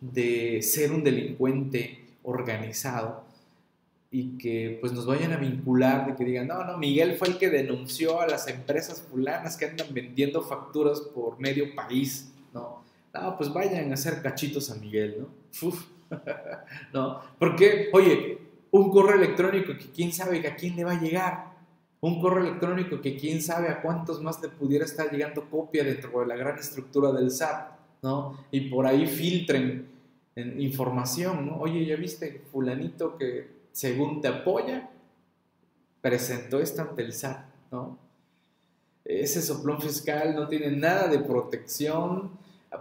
de ser un delincuente organizado y que pues nos vayan a vincular de que digan, no, no, Miguel fue el que denunció a las empresas fulanas que andan vendiendo facturas por medio país, ¿no? No, pues vayan a hacer cachitos a Miguel, ¿no? ¿no? Porque, oye, un correo electrónico que quién sabe a quién le va a llegar, un correo electrónico que quién sabe a cuántos más le pudiera estar llegando copia dentro de la gran estructura del SAP, ¿no? Y por ahí filtren información, ¿no? Oye, ¿ya viste fulanito que según te apoya, presentó esto ante el SAT, ¿no? Ese soplón fiscal no tiene nada de protección,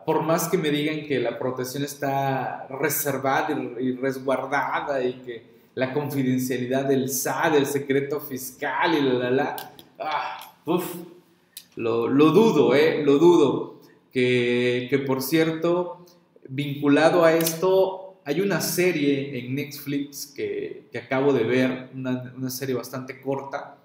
por más que me digan que la protección está reservada y resguardada y que la confidencialidad del SAT, del secreto fiscal y la la la, ah, uf, lo, dudo, eh, lo dudo. Que, que, por cierto, vinculado a esto, hay una serie en Netflix que, que acabo de ver, una, una serie bastante corta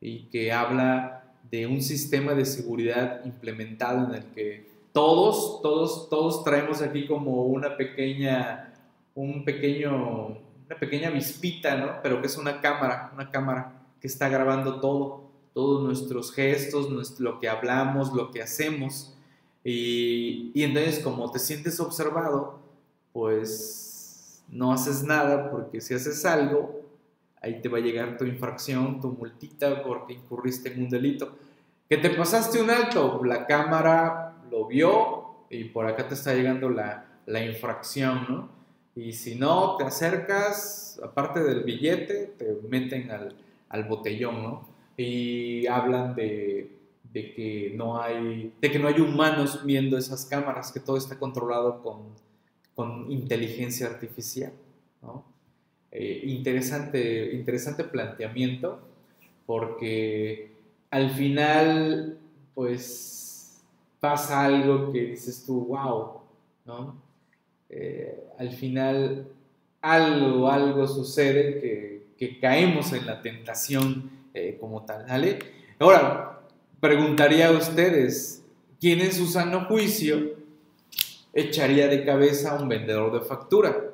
y que habla de un sistema de seguridad implementado en el que todos, todos, todos traemos aquí como una pequeña, un pequeño, una pequeña vispita, ¿no? Pero que es una cámara, una cámara que está grabando todo, todos nuestros gestos, lo que hablamos, lo que hacemos. Y, y entonces como te sientes observado, pues no haces nada porque si haces algo, ahí te va a llegar tu infracción, tu multita porque incurriste en un delito. Que te pasaste un alto, la cámara lo vio y por acá te está llegando la, la infracción, ¿no? Y si no te acercas, aparte del billete, te meten al, al botellón, ¿no? Y hablan de, de, que no hay, de que no hay humanos viendo esas cámaras, que todo está controlado con, con inteligencia artificial, ¿no? Eh, interesante, interesante planteamiento, porque al final, pues pasa algo que dices tú, wow, ¿no? Eh, al final algo, algo sucede que, caemos en la tentación eh, como tal, ¿vale? Ahora, preguntaría a ustedes, ¿quién en su sano juicio echaría de cabeza a un vendedor de factura?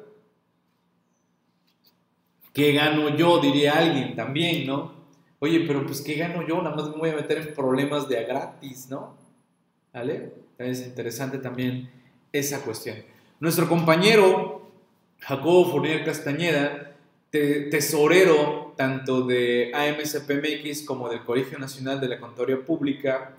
¿Qué gano yo? Diría alguien también, ¿no? Oye, pero pues ¿qué gano yo? Nada más me voy a meter en problemas de a gratis, ¿no? ¿Vale? Es interesante también esa cuestión. Nuestro compañero Jacobo Fournier Castañeda, tesorero tanto de AMCPMX como del Colegio Nacional de la Contaduría Pública,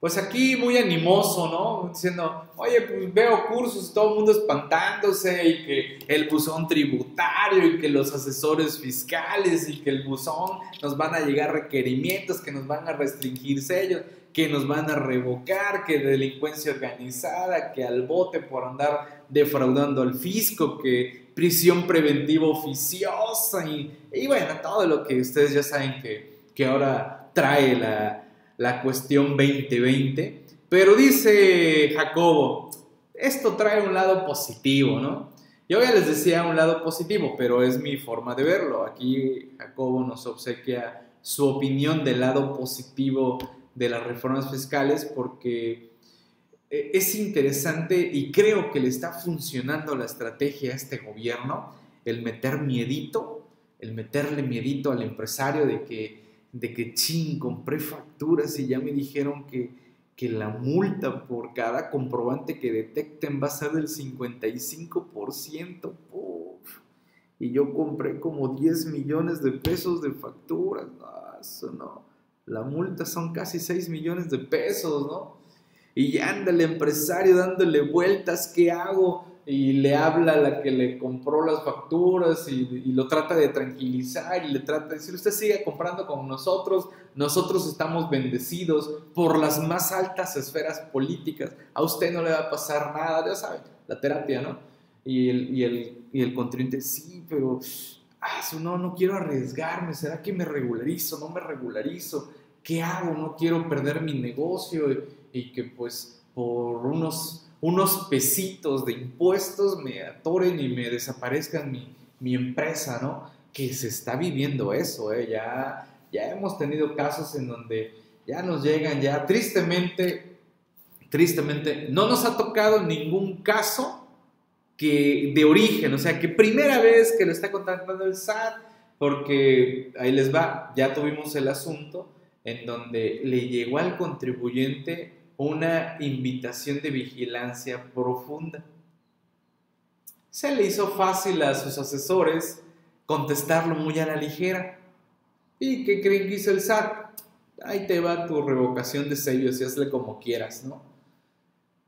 pues aquí muy animoso, ¿no? Diciendo, oye, pues veo cursos, todo el mundo espantándose y que el buzón tributario y que los asesores fiscales y que el buzón nos van a llegar requerimientos, que nos van a restringir sellos que nos van a revocar, que delincuencia organizada, que al bote por andar defraudando al fisco, que prisión preventiva oficiosa y, y bueno, todo lo que ustedes ya saben que, que ahora trae la, la cuestión 2020. Pero dice Jacobo, esto trae un lado positivo, ¿no? Yo ya les decía un lado positivo, pero es mi forma de verlo. Aquí Jacobo nos obsequia su opinión del lado positivo de las reformas fiscales porque eh, es interesante y creo que le está funcionando la estrategia a este gobierno, el meter miedito, el meterle miedito al empresario de que, de que ching, compré facturas y ya me dijeron que, que la multa por cada comprobante que detecten va a ser del 55%. Y yo compré como 10 millones de pesos de facturas. No, eso no la multa son casi 6 millones de pesos, ¿no? Y anda el empresario dándole vueltas, ¿qué hago? Y le habla a la que le compró las facturas y, lo trata de tranquilizar y le trata de decir, usted sigue comprando con nosotros, nosotros estamos bendecidos por las más altas esferas políticas, a usted no le va a pasar nada, ya saben, la terapia, ¿no? Y el, y el, y el contribuyente, sí, pero ah, no, no quiero arriesgarme, ¿será que me regularizo? ¿No me regularizo? ¿Qué hago? No quiero perder mi negocio y, que pues por unos, unos pesitos de impuestos me atoren y me desaparezcan mi, mi empresa, ¿no? Que se está viviendo eso, ¿eh? Ya, ya hemos tenido casos en donde ya nos llegan, ya tristemente, tristemente, no nos ha tocado ningún caso que de origen, o sea, que primera vez que lo está contactando el SAT, porque ahí les va, ya tuvimos el asunto en donde le llegó al contribuyente una invitación de vigilancia profunda. Se le hizo fácil a sus asesores contestarlo muy a la ligera. ¿Y qué creen que hizo el SAT? Ahí te va tu revocación de sellos y hazle como quieras, ¿no?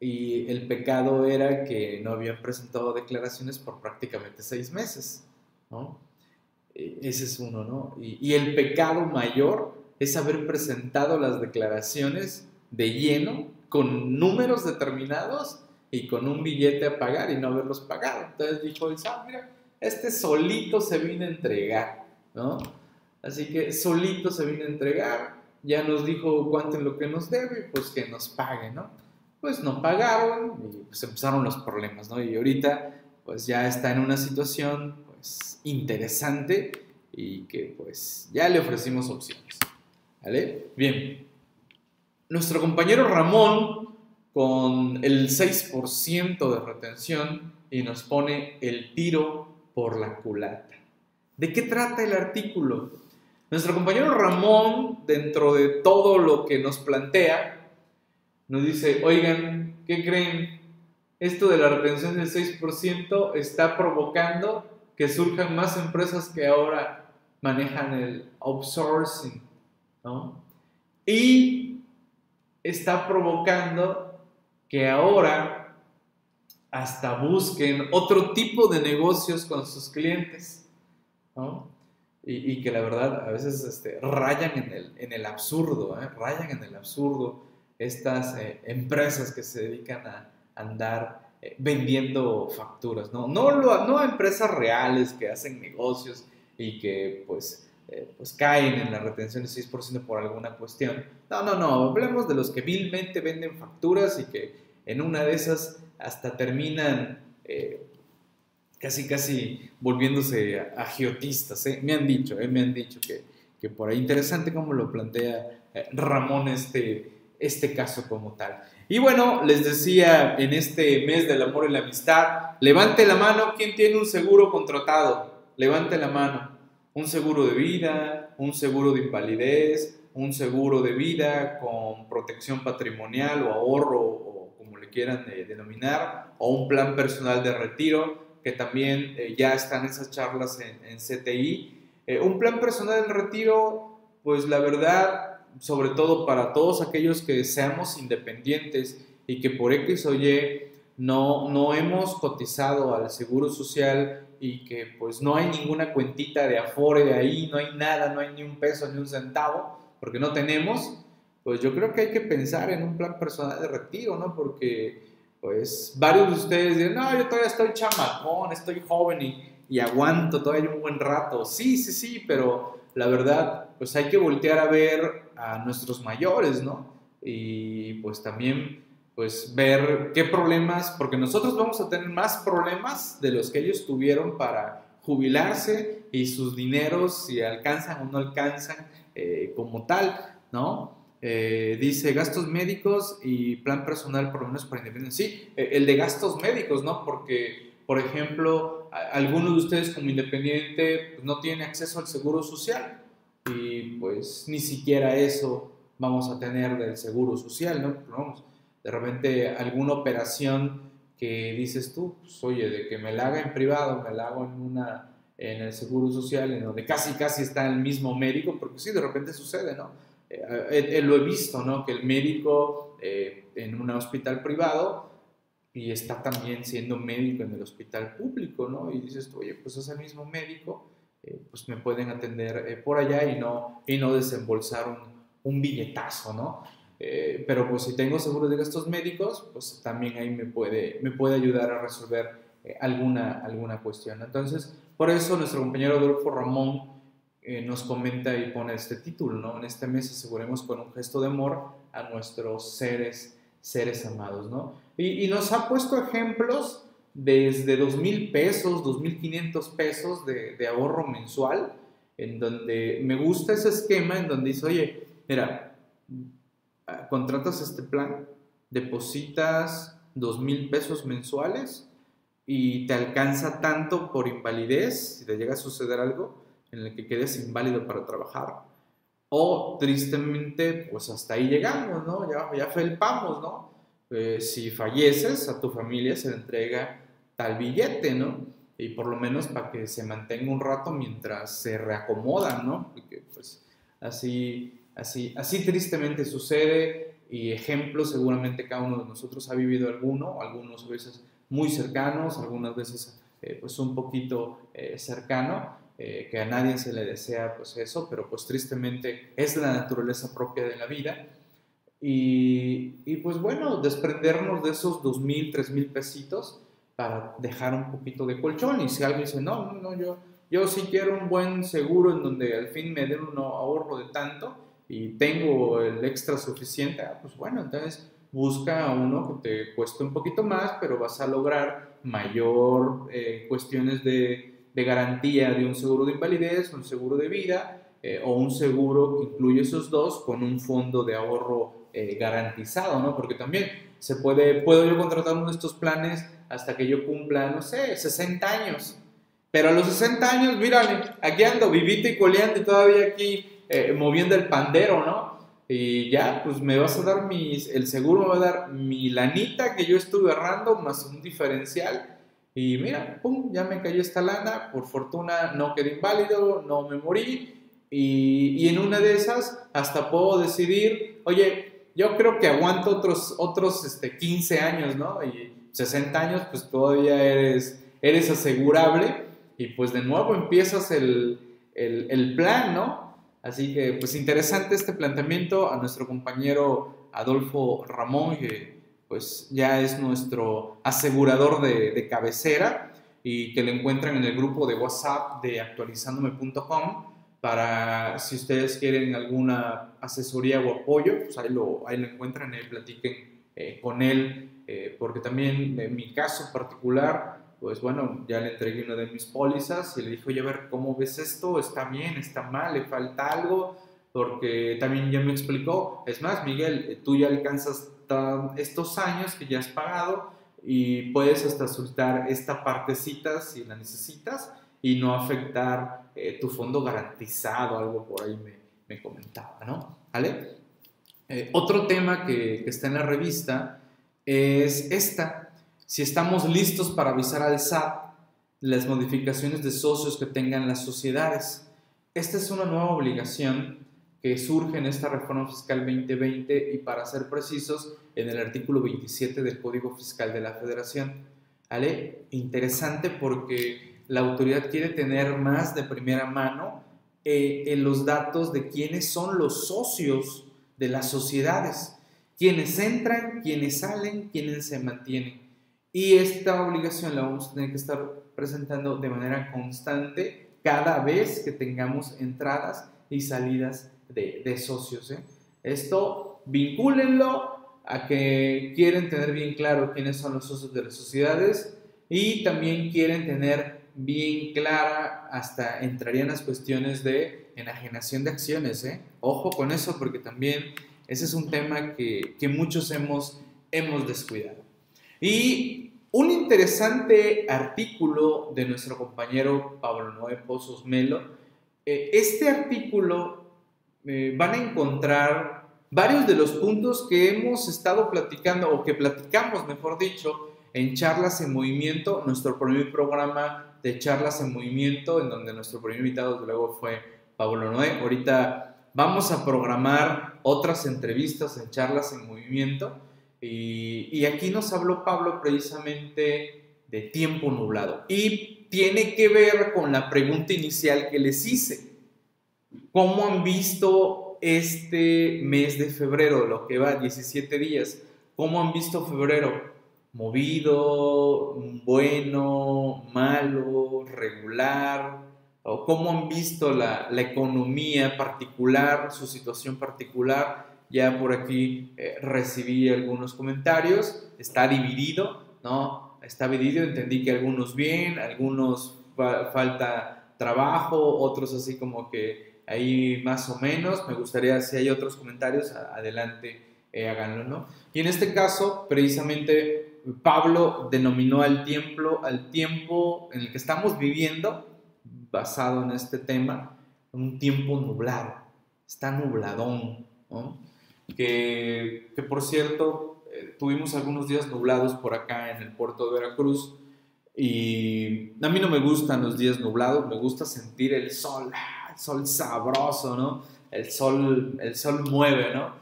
Y el pecado era que no habían presentado declaraciones por prácticamente seis meses, ¿no? E, ese es uno, ¿no? Y, y el pecado mayor es haber presentado las declaraciones de lleno, con números determinados y con un billete a pagar y no haberlos pagado. Entonces el SAT, mira, este solito se vino a entregar, ¿no? Así que solito se vino a entregar, ya nos dijo cuánto es lo que nos debe, pues que nos pague, ¿no? Pues no pagaron y pues empezaron los problemas, ¿no? Y ahorita pues ya está en una situación pues interesante y que pues ya le ofrecimos opciones, ¿vale? Bien, nuestro compañero Ramón con el 6% de retención y nos pone el tiro por la culata. ¿De qué trata el artículo? Nuestro compañero Ramón, dentro de todo lo que nos plantea, nos dice, oigan, ¿qué creen? Esto de la retención del 6% está provocando que surjan más empresas que ahora manejan el outsourcing, ¿no? Y está provocando que ahora hasta busquen otro tipo de negocios con sus clientes, ¿no? Y, que la verdad a veces este, rayan en el, en el absurdo, ¿eh? rayan en el absurdo estas eh, empresas que se dedican a andar eh, vendiendo facturas, ¿no? No, no a empresas reales que hacen negocios y que pues eh, pues caen en la retención de 6% por alguna cuestión. No, no, no, hablemos de los que vilmente venden facturas y que en una de esas hasta terminan eh, casi, casi volviéndose agiotistas. ¿eh? Me han dicho, me han dicho que, que por ahí interesante como lo plantea Ramón este, este caso como tal. Y bueno, les decía en este mes del amor y la amistad, levante la mano quien tiene un seguro contratado, levante la mano un seguro de vida, un seguro de invalidez, un seguro de vida con protección patrimonial o ahorro o como le quieran eh, denominar, o un plan personal de retiro, que también eh, ya están esas charlas en, CTI. Eh, un plan personal de retiro, pues la verdad, sobre todo para todos aquellos que seamos independientes y que por X o Y no, no hemos cotizado al Seguro Social y que pues no hay ninguna cuentita de afore de ahí, no hay nada, no hay ni un peso ni un centavo, porque no tenemos, pues yo creo que hay que pensar en un plan personal de retiro, ¿no? Porque pues varios de ustedes dicen, no, yo todavía estoy chamacón, estoy joven y, y aguanto todavía un buen rato. Sí, sí, sí, pero la verdad, pues hay que voltear a ver a nuestros mayores, ¿no? Y pues también pues ver qué problemas, porque nosotros vamos a tener más problemas de los que ellos tuvieron para jubilarse y sus dineros, si alcanzan o no alcanzan eh, como tal, ¿no? Eh, dice gastos médicos y plan personal por lo menos para independencia. Sí, eh, el de gastos médicos, ¿no? Porque, por ejemplo, algunos de ustedes como independiente pues, no tienen acceso al seguro social y pues ni siquiera eso vamos a tener del seguro social, ¿no? vamos, de repente alguna operación que dices tú, pues, oye, de que me la haga en privado, me la hago en una en el seguro social, en donde casi casi está el mismo médico, porque sí, de repente sucede, ¿no? Eh, eh, eh, lo he visto, ¿no? Que el médico en un hospital privado y está también siendo médico en el hospital público, ¿no? Y dices tú, oye, pues es el mismo médico, pues me pueden atender por allá y no, y no desembolsar un, un billetazo, ¿no? Eh, pero pues si tengo seguro de gastos médicos, pues también ahí me puede, me puede ayudar a resolver eh, alguna, alguna cuestión. Entonces, por eso nuestro compañero Adolfo Ramón eh, nos comenta y pone este título, ¿no? En este mes aseguremos con un gesto de amor a nuestros seres, seres amados, ¿no? Y, y nos ha puesto ejemplos desde dos mil pesos, dos mil quinientos pesos de, de, ahorro mensual, en donde me gusta ese esquema en donde dice, oye, mira, contratas este plan, depositas dos mil pesos mensuales y te alcanza tanto por invalidez, si te llega a suceder algo en el que quedes inválido para trabajar, o tristemente, pues hasta ahí llegamos, ¿no? Ya, ya felpamos, ¿no? Eh, si falleces, a tu familia se le entrega tal billete, ¿no? Y por lo menos para que se mantenga un rato mientras se reacomodan, ¿no? Porque pues así, así, así tristemente sucede y ejemplos seguramente cada uno de nosotros ha vivido alguno, algunos veces muy cercanos, algunas veces eh, pues un poquito eh, cercano, que a nadie se le desea pues eso, pero pues tristemente es la naturaleza propia de la vida y, pues bueno, desprendernos de esos dos mil, tres mil pesitos para dejar un poquito de colchón. Y si alguien dice, no, no, yo, yo sí quiero un buen seguro en donde al fin me den un ahorro de tanto y tengo el extra suficiente, ah, pues bueno, entonces busca uno que te cueste un poquito más, pero vas a lograr mayor eh, cuestiones de, de, garantía de un seguro de invalidez, un seguro de vida eh, o un seguro que incluye esos dos con un fondo de ahorro eh, garantizado, ¿no? Porque también se puede, puedo yo contratar uno de estos planes hasta que yo cumpla, no sé, 60 años. Pero a los 60 años, mírale, aquí ando vivito y coleando y todavía aquí eh, moviendo el pandero, ¿no? Y ya, pues me vas a dar mis, el seguro me va a dar mi lanita que yo estuve ahorrando más un diferencial. Y mira, pum, ya me cayó esta lana, por fortuna no quedé inválido, no me morí. Y, y en una de esas hasta puedo decidir, oye, yo creo que aguanto otros, otros este, 15 años, ¿no? Y 60 años, pues todavía eres, eres asegurable y pues de nuevo empiezas el, el, el plan, ¿no? Así que pues interesante este planteamiento a nuestro compañero Adolfo Ramón, que pues ya es nuestro asegurador de, cabecera y que lo encuentran en el grupo de WhatsApp de actualizandome.com para si ustedes quieren alguna asesoría o apoyo, pues ahí lo, ahí lo encuentran, ahí platiquen eh, con él, eh, porque también en mi caso particular, pues bueno, ya le entregué una de mis pólizas y le dije, oye, a ver, ¿cómo ves esto? ¿Está bien? ¿Está mal? ¿Le falta algo? Porque también ya me explicó, es más, Miguel, eh, tú ya alcanzas estos años que ya has pagado y puedes hasta soltar esta partecita si la necesitas y no afectar eh, tu fondo garantizado, algo por ahí me, me comentaba, ¿no? ¿Vale? Eh, otro tema que, que, está en la revista es esta, si estamos listos para avisar al SAT las modificaciones de socios que tengan las sociedades. Esta es una nueva obligación que surge en esta reforma fiscal 2020 y para ser precisos, en el artículo 27 del Código Fiscal de la Federación. ¿Vale? Interesante porque la autoridad quiere tener más de primera mano eh, en los datos de quiénes son los socios de las sociedades, quienes entran, quienes salen, quienes se mantienen. Y esta obligación la vamos a tener que estar presentando de manera constante cada vez que tengamos entradas y salidas de, socios. ¿eh? Esto vincúlenlo a que quieren tener bien claro quiénes son los socios de las sociedades y también quieren tener bien clara, hasta entrarían las cuestiones de enajenación de acciones. ¿eh? Ojo con eso porque también ese es un tema que, que muchos hemos, hemos descuidado. Y un interesante artículo de nuestro compañero Pablo Noé Pozos Melo. Eh, este artículo eh, van a encontrar varios de los puntos que hemos estado platicando o que platicamos, mejor dicho, en charlas en movimiento, nuestro primer programa de charlas en movimiento, en donde nuestro primer invitado luego fue Pablo Noé. Ahorita vamos a programar otras entrevistas en charlas en movimiento y, aquí nos habló Pablo precisamente de tiempo nublado y tiene que ver con la pregunta inicial que les hice. ¿Cómo han visto este mes de febrero, lo que va 17 días? ¿Cómo han visto febrero? movido, bueno, malo, regular, o cómo han visto la, economía particular, su situación particular. Ya por aquí eh, recibí algunos comentarios, está dividido, ¿no? está dividido, entendí que algunos bien, algunos falta trabajo, otros así como que ahí más o menos, me gustaría si hay otros comentarios, adelante eh, háganlo, ¿no? Y en este caso, precisamente, Pablo denominó al tiempo, al tiempo en el que estamos viviendo, basado en este tema, un tiempo nublado, está nubladón, ¿no? Que, por cierto, eh, tuvimos algunos días nublados por acá en el puerto de Veracruz, y a mí no me gustan los días nublados, me gusta sentir el sol, el sol sabroso, ¿no? El sol, el sol mueve, ¿no?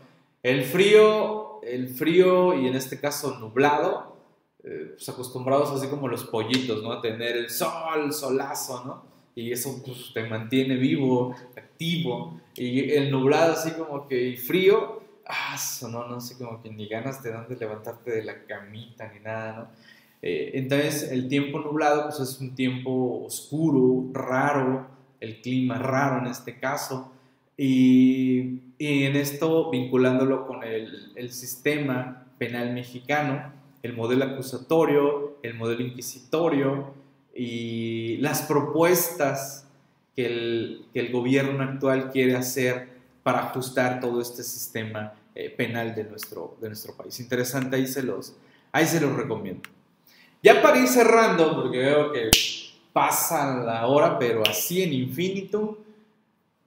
El frío, el frío y en este caso nublado, eh, pues acostumbrados así como los pollitos, ¿no? A tener el sol, solazo, ¿no? Y eso pues, te mantiene vivo, activo. Y el nublado así como que frío, ah, no, no sé, como que ni ganas te dan de levantarte de la camita ni nada, ¿no? Eh, entonces, el tiempo nublado pues, es un tiempo oscuro, raro, el clima raro en este caso. Y, en esto, vinculándolo con el, el, sistema penal mexicano, el modelo acusatorio, el modelo inquisitorio y las propuestas que el, que el gobierno actual quiere hacer para ajustar todo este sistema eh, penal de nuestro, de nuestro país. Interesante, ahí se los, ahí se los recomiendo. Ya para ir cerrando, porque veo que pasa la hora, pero así en infinito.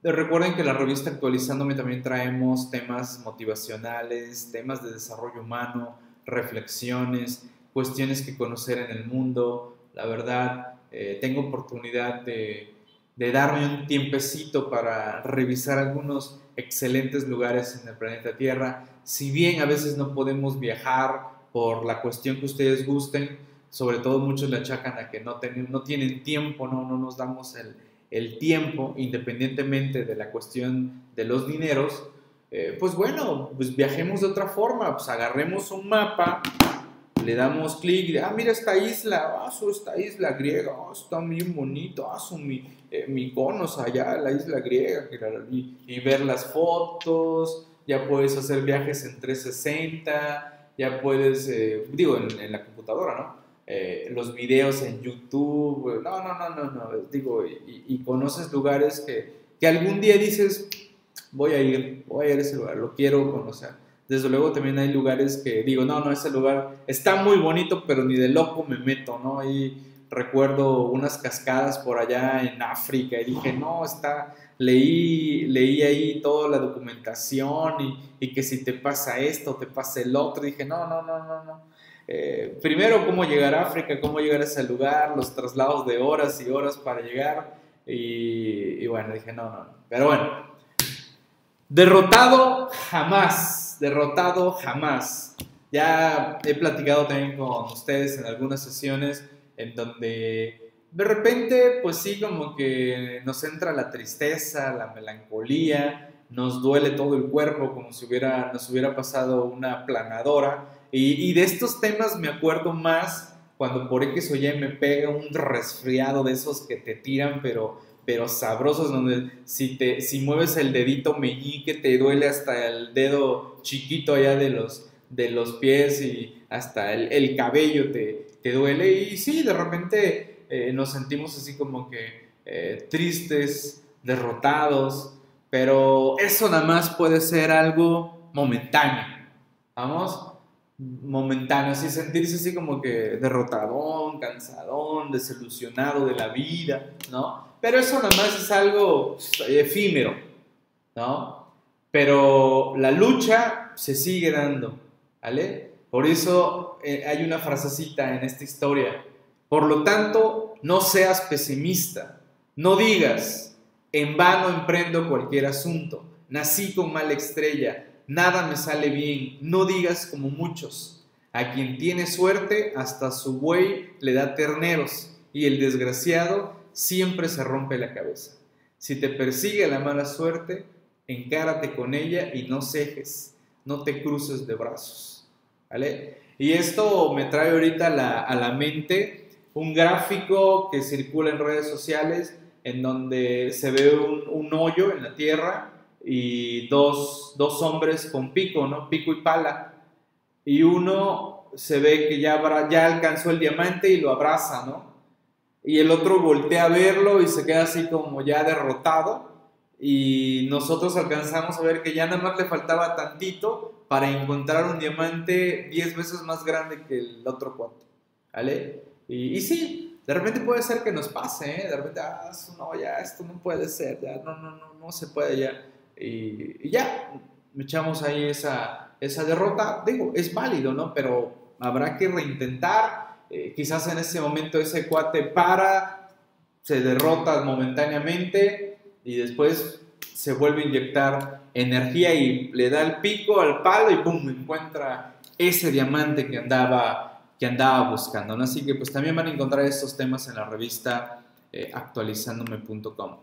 Recuerden que la revista Actualizándome también traemos temas motivacionales, temas de desarrollo humano, reflexiones, cuestiones que conocer en el mundo. La verdad, eh, tengo oportunidad de, de darme un tiempecito para revisar algunos excelentes lugares en el planeta Tierra. Si bien a veces no podemos viajar por la cuestión que ustedes gusten, sobre todo muchos le achacan a que no, no tienen tiempo, no, no nos damos el, el, tiempo, independientemente de la cuestión de los dineros, eh, pues bueno, pues viajemos de otra forma, pues agarremos un mapa, le damos clic, ah, mira esta isla, ah, esta isla griega, ah, está bien bonito, ah, mi, eh, mi conos allá, la isla griega, y, y, ver las fotos, ya puedes hacer viajes en 360, ya puedes, eh, digo, en, la computadora, ¿no? Eh, los videos en YouTube, no, no, no, no, no, digo, y, conoces lugares que, que, algún día dices, voy a ir, voy a ir a ese lugar, lo quiero conocer. Desde luego también hay lugares que digo, no, no, ese lugar está muy bonito, pero ni de loco me meto, ¿no? Y recuerdo unas cascadas por allá en África y dije, no, está, leí, leí ahí toda la documentación y, y que si te pasa esto, te pasa el otro, dije, no, no, no, no, no eh, primero cómo llegar a África, cómo llegar a ese lugar, los traslados de horas y horas para llegar. Y, bueno, dije, no, no, no. Pero bueno, derrotado jamás, derrotado jamás. Ya he platicado también con ustedes en algunas sesiones en donde de repente, pues sí, como que nos entra la tristeza, la melancolía, nos duele todo el cuerpo como si hubiera, nos hubiera pasado una planadora y, de estos temas me acuerdo más cuando por X o me pega un resfriado de esos que te tiran, pero, pero sabrosos, donde si, te, si mueves el dedito meñique te duele hasta el dedo chiquito allá de los, de los pies y hasta el, cabello te, te, duele. Y sí, de repente eh, nos sentimos así como que eh, tristes, derrotados, pero eso nada más puede ser algo momentáneo. Vamos, momentáneo, así sentirse así como que derrotadón, cansadón, desilusionado de la vida, ¿no? Pero eso nada más es algo efímero, ¿no? Pero la lucha se sigue dando, ¿vale? Por eso eh, hay una frasecita en esta historia. Por lo tanto, no seas pesimista, no digas, en vano emprendo cualquier asunto, nací con mala estrella, nada me sale bien, no digas como muchos. A quien tiene suerte, hasta su buey le da terneros, y el desgraciado siempre se rompe la cabeza. Si te persigue la mala suerte, encárate con ella y no cejes, no te cruces de brazos. ¿Vale? Y esto me trae ahorita a la mente un gráfico que circula en redes sociales en donde se ve un, un hoyo en la tierra y dos, hombres con pico, ¿no? Pico y pala. Y uno se ve que ya, ya alcanzó el diamante y lo abraza, ¿no? Y el otro voltea a verlo y se queda así como ya derrotado. Y nosotros alcanzamos a ver que ya nada más le faltaba tantito para encontrar un diamante 10 veces más grande que el otro cuarto. ¿Vale? Y, y sí, de repente puede ser que nos pase, ¿eh? De repente, ah, no, ya, esto no puede ser, ya, no, no, no, no se puede ya. Y, y ya, echamos ahí esa, esa derrota. Digo, es válido, ¿no? Pero habrá que reintentar. Eh, quizás en ese momento ese cuate para, se derrota momentáneamente y después se vuelve a inyectar energía y le da el pico al palo y ¡pum! encuentra ese diamante que andaba que andaba buscando. ¿no? Así que pues también van a encontrar estos temas en la revista eh, actualizándome.com.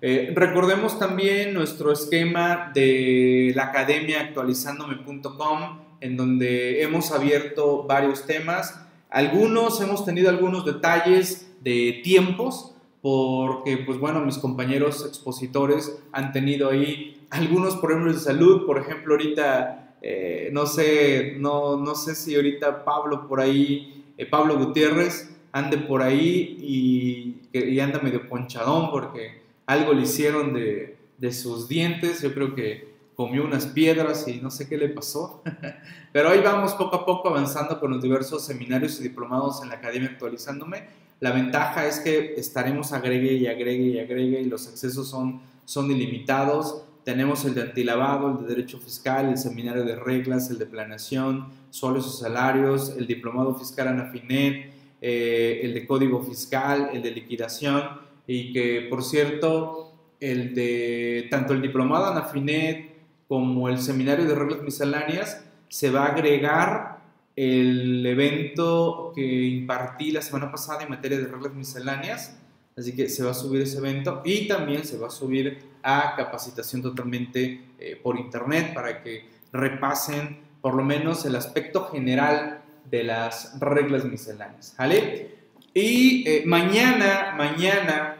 Eh, recordemos también nuestro esquema de la academia actualizándome.com en donde hemos abierto varios temas. Algunos hemos tenido algunos detalles de tiempos porque pues bueno, mis compañeros expositores han tenido ahí algunos problemas de salud, por ejemplo, ahorita eh, no sé, no, no sé si ahorita Pablo por ahí, eh, Pablo Gutiérrez, ande por ahí y, y, anda medio ponchadón porque algo le hicieron de, de sus dientes, yo creo que comió unas piedras y no sé qué le pasó. Pero ahí vamos poco a poco avanzando con los diversos seminarios y diplomados en la academia actualizándome. La ventaja es que estaremos agregue y agregue y agregue y los accesos son, son ilimitados. Tenemos el de antilavado, el de derecho fiscal, el seminario de reglas, el de planeación, sueldos y salarios, el diplomado fiscal ANAFINET, eh, el de código fiscal, el de liquidación y que por cierto, el de tanto el diplomado ANAFINET como el seminario de reglas misceláneas se va a agregar el evento que impartí la semana pasada en materia de reglas misceláneas Así que se va a subir ese evento y también se va a subir a capacitación totalmente eh, por internet para que repasen por lo menos el aspecto general de las reglas misceláneas. ¿vale? Y eh, mañana, mañana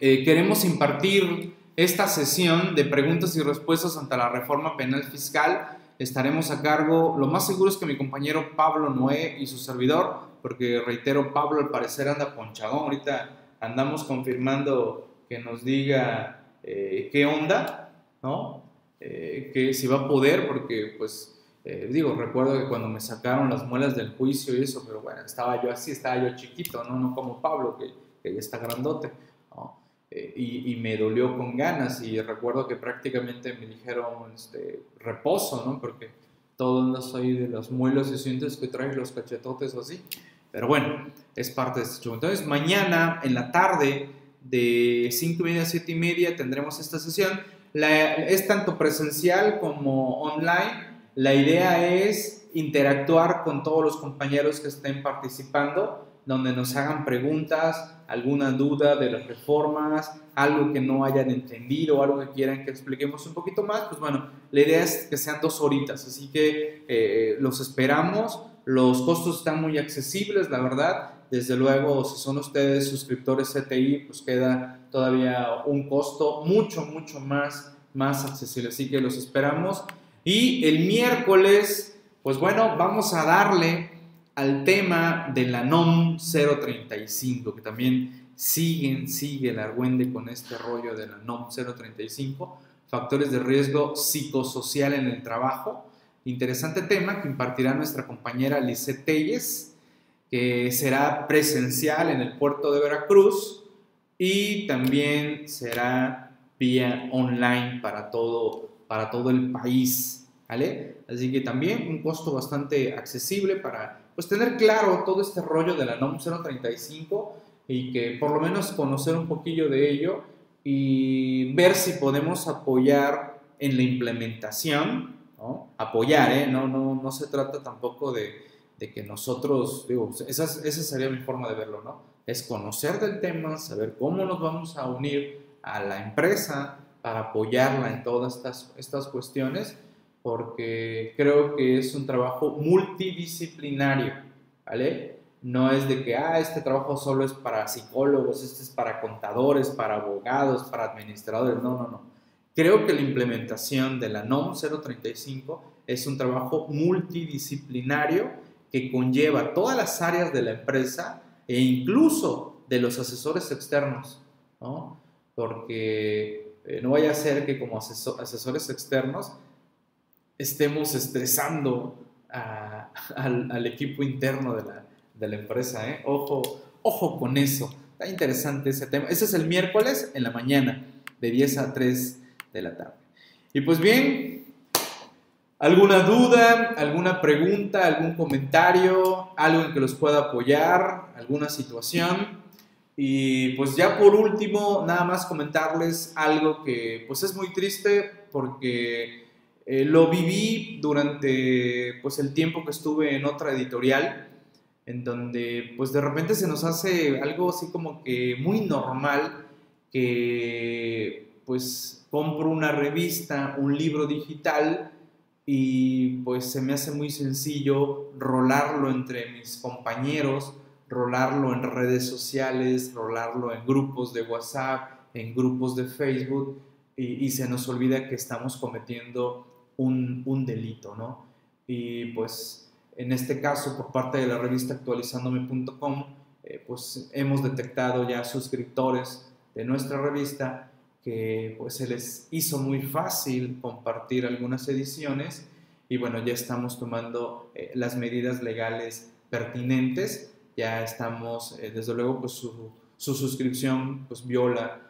eh, queremos impartir esta sesión de preguntas y respuestas ante la reforma penal fiscal. Estaremos a cargo, lo más seguro es que mi compañero Pablo Noé y su servidor, porque reitero, Pablo al parecer anda ponchadón ahorita andamos confirmando que nos diga eh, qué onda, ¿no? Eh, que si va a poder, porque pues eh, digo, recuerdo que cuando me sacaron las muelas del juicio y eso, pero bueno, estaba yo así, estaba yo chiquito, no, no como Pablo, que, que ya está grandote, ¿no? y, me dolió con ganas y recuerdo que prácticamente me dijeron este, reposo, ¿no? Porque todo no soy de las muelas y sientes que traes los cachetotes así. Pero bueno, es parte de este show. Entonces, mañana en la tarde, de 5 y media a 7 y media, tendremos esta sesión. es tanto presencial como online. La idea es interactuar con todos los compañeros que estén participando, donde nos hagan preguntas, alguna duda de las reformas, algo que no hayan entendido, algo que quieran que expliquemos un poquito más. Pues bueno, la idea es que sean dos horitas, así que eh, los esperamos. Los costos están muy accesibles, la verdad. Desde luego, si son ustedes suscriptores CTI, pues queda todavía un costo mucho, mucho más, más accesible. Así que los esperamos. Y el miércoles, pues bueno, vamos a darle al tema de la NOM 035, que también siguen, sigue el argüende con este rollo de la NOM 035, factores de riesgo psicosocial en el trabajo. Interesante tema que impartirá nuestra compañera Lice Telles, que será presencial en el puerto de Veracruz y también será vía online para todo, para todo el país. ¿vale? Así que también un costo bastante accesible para pues, tener claro todo este rollo de la NOM 035 y que por lo menos conocer un poquillo de ello y ver si podemos apoyar en la implementación Apoyar, ¿eh? No, no, no se trata tampoco de, de que nosotros, digo, esa, esa, sería mi forma de verlo, ¿no? Es conocer del tema, saber cómo nos vamos a unir a la empresa para apoyarla en todas estas, estas cuestiones, porque creo que es un trabajo multidisciplinario, ¿vale? No es de que, ah, este trabajo solo es para psicólogos, este es para contadores, para abogados, para administradores, no, no, no Creo que la implementación de la NOM 035 es un trabajo multidisciplinario que conlleva todas las áreas de la empresa e incluso de los asesores externos, ¿no? Porque eh, no vaya a ser que como asesores externos estemos estresando al, equipo interno de la, empresa. ¿eh? Ojo, ojo con eso. Está interesante ese tema. Ese es el miércoles en la mañana, de 10 a 3 de la tarde. Y pues bien, ¿alguna duda, alguna pregunta, algún comentario, algo en que los pueda apoyar, alguna situación? Y pues ya por último, nada más comentarles algo que pues es muy triste porque eh, lo viví durante pues el tiempo que estuve en otra editorial, en donde pues de repente se nos hace algo así como que muy normal que pues compro una revista, un libro digital y pues se me hace muy sencillo rolarlo entre mis compañeros, rolarlo en redes sociales, rolarlo en grupos de WhatsApp, en grupos de Facebook y, y se nos olvida que estamos cometiendo un, delito, ¿no? Y pues en este caso, por parte de la revista actualizándome.com, eh, pues hemos detectado ya suscriptores de nuestra revista que pues se les hizo muy fácil compartir algunas ediciones y bueno, ya estamos tomando eh, las medidas legales pertinentes, ya estamos, eh, desde luego, pues su, su suscripción pues viola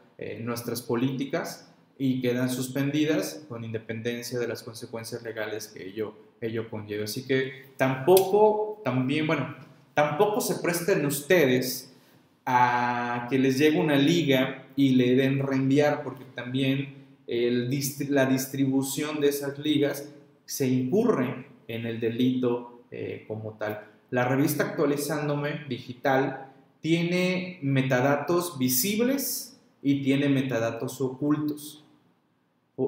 nuestras políticas y quedan suspendidas con independencia de las consecuencias legales que ello, ello conlleva. Así que tampoco, también, bueno, tampoco se presten ustedes a que les llegue una liga y le den reenviar, porque también el, la distribución de esas ligas se incurre en el delito eh, como tal. La revista Actualizándome Digital tiene metadatos visibles y tiene metadatos ocultos.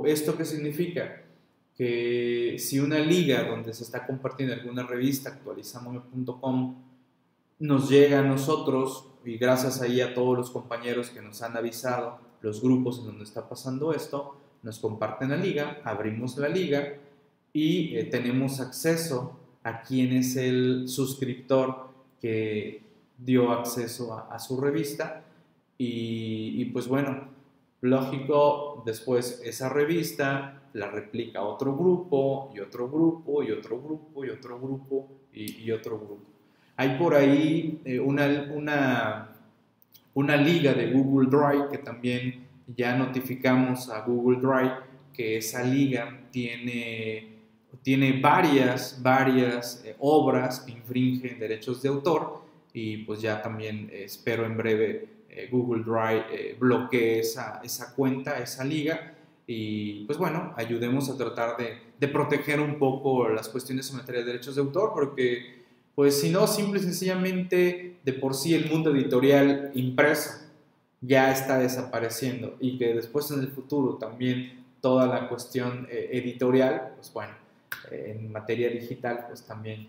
¿Esto qué significa? Que si una liga donde se está compartiendo alguna revista, actualizandome.com, nos llega a nosotros, y gracias ahí a todos los compañeros que nos han avisado, los grupos en donde está pasando esto, nos comparten la liga, abrimos la liga y eh, tenemos acceso a quién es el suscriptor que dio acceso a, su revista. y, pues bueno, Lógico, después esa revista la replica otro grupo y otro grupo y otro grupo y otro grupo y, otro grupo. Hay por ahí eh, una, una, una liga de Google Drive que también ya notificamos a Google Drive que esa liga tiene, tiene varias, varias eh, obras que infringen derechos de autor y pues ya también espero en breve eh, Google Drive eh, bloquee esa, cuenta, esa liga. Y pues bueno, ayudemos a tratar de, proteger un poco las cuestiones en materia de derechos de autor, porque pues si no, simple y sencillamente de por sí el mundo editorial impreso ya está desapareciendo y que después en el futuro también toda la cuestión eh, editorial, pues bueno, en materia digital, pues también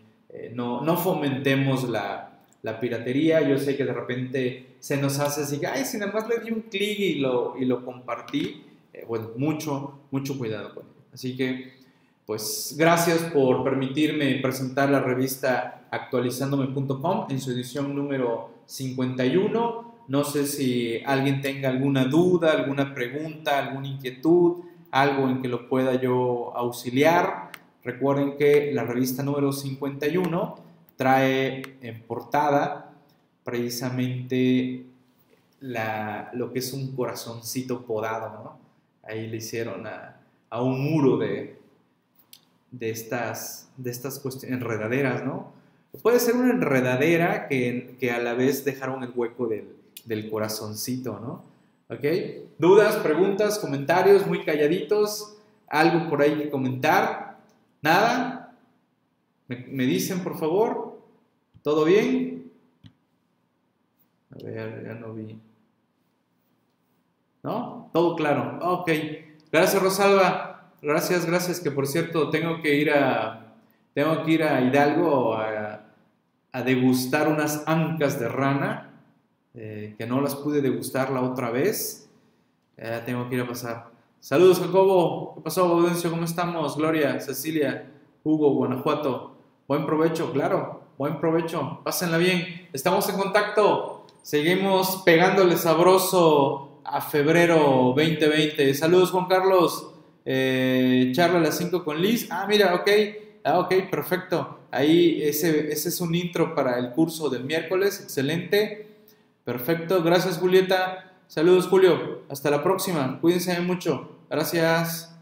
no, no fomentemos la, la piratería. Yo sé que de repente se nos hace así, ay, si nada más le di un clic y lo, y lo compartí, eh, bueno, mucho, mucho cuidado con ello. Así que, pues, gracias por permitirme presentar la revista actualizándome.com en su edición número 51. No sé si alguien tenga alguna duda, alguna pregunta, alguna inquietud, algo en que lo pueda yo auxiliar. Recuerden que la revista número 51 trae en portada precisamente lo que es un corazoncito podado, ¿no? Ahí le hicieron a, un muro de, de, estas, de estas enredaderas, ¿no? Puede ser una enredadera que, que a la vez dejaron el hueco del, del corazoncito, ¿no? ¿Ok? ¿Dudas, preguntas, comentarios, muy calladitos? ¿Algo por ahí que comentar? ¿Nada? ¿Me, dicen, por favor? ¿Todo bien? A ver, ya no vi. ¿No? Todo claro. Ok. Gracias, Rosalba. Gracias, gracias. Que por cierto, tengo que ir a, tengo que ir a Hidalgo a, degustar unas ancas de rana, eh, que no las pude degustar la otra vez. Tengo que ir a pasar. Saludos, Jacobo. ¿Qué pasó, Audencio? ¿Cómo estamos? Gloria, Cecilia, Hugo, Guanajuato. Buen provecho, claro. buen provecho, pásenla bien, estamos en contacto, seguimos pegándole sabroso a febrero 2020. Saludos Juan Carlos, eh, charla a las 5 con Liz, ah mira, ok, ah, ok, perfecto, ahí ese, ese es un intro para el curso del miércoles, excelente, perfecto, gracias Julieta, saludos Julio, hasta la próxima, cuídense mucho, gracias.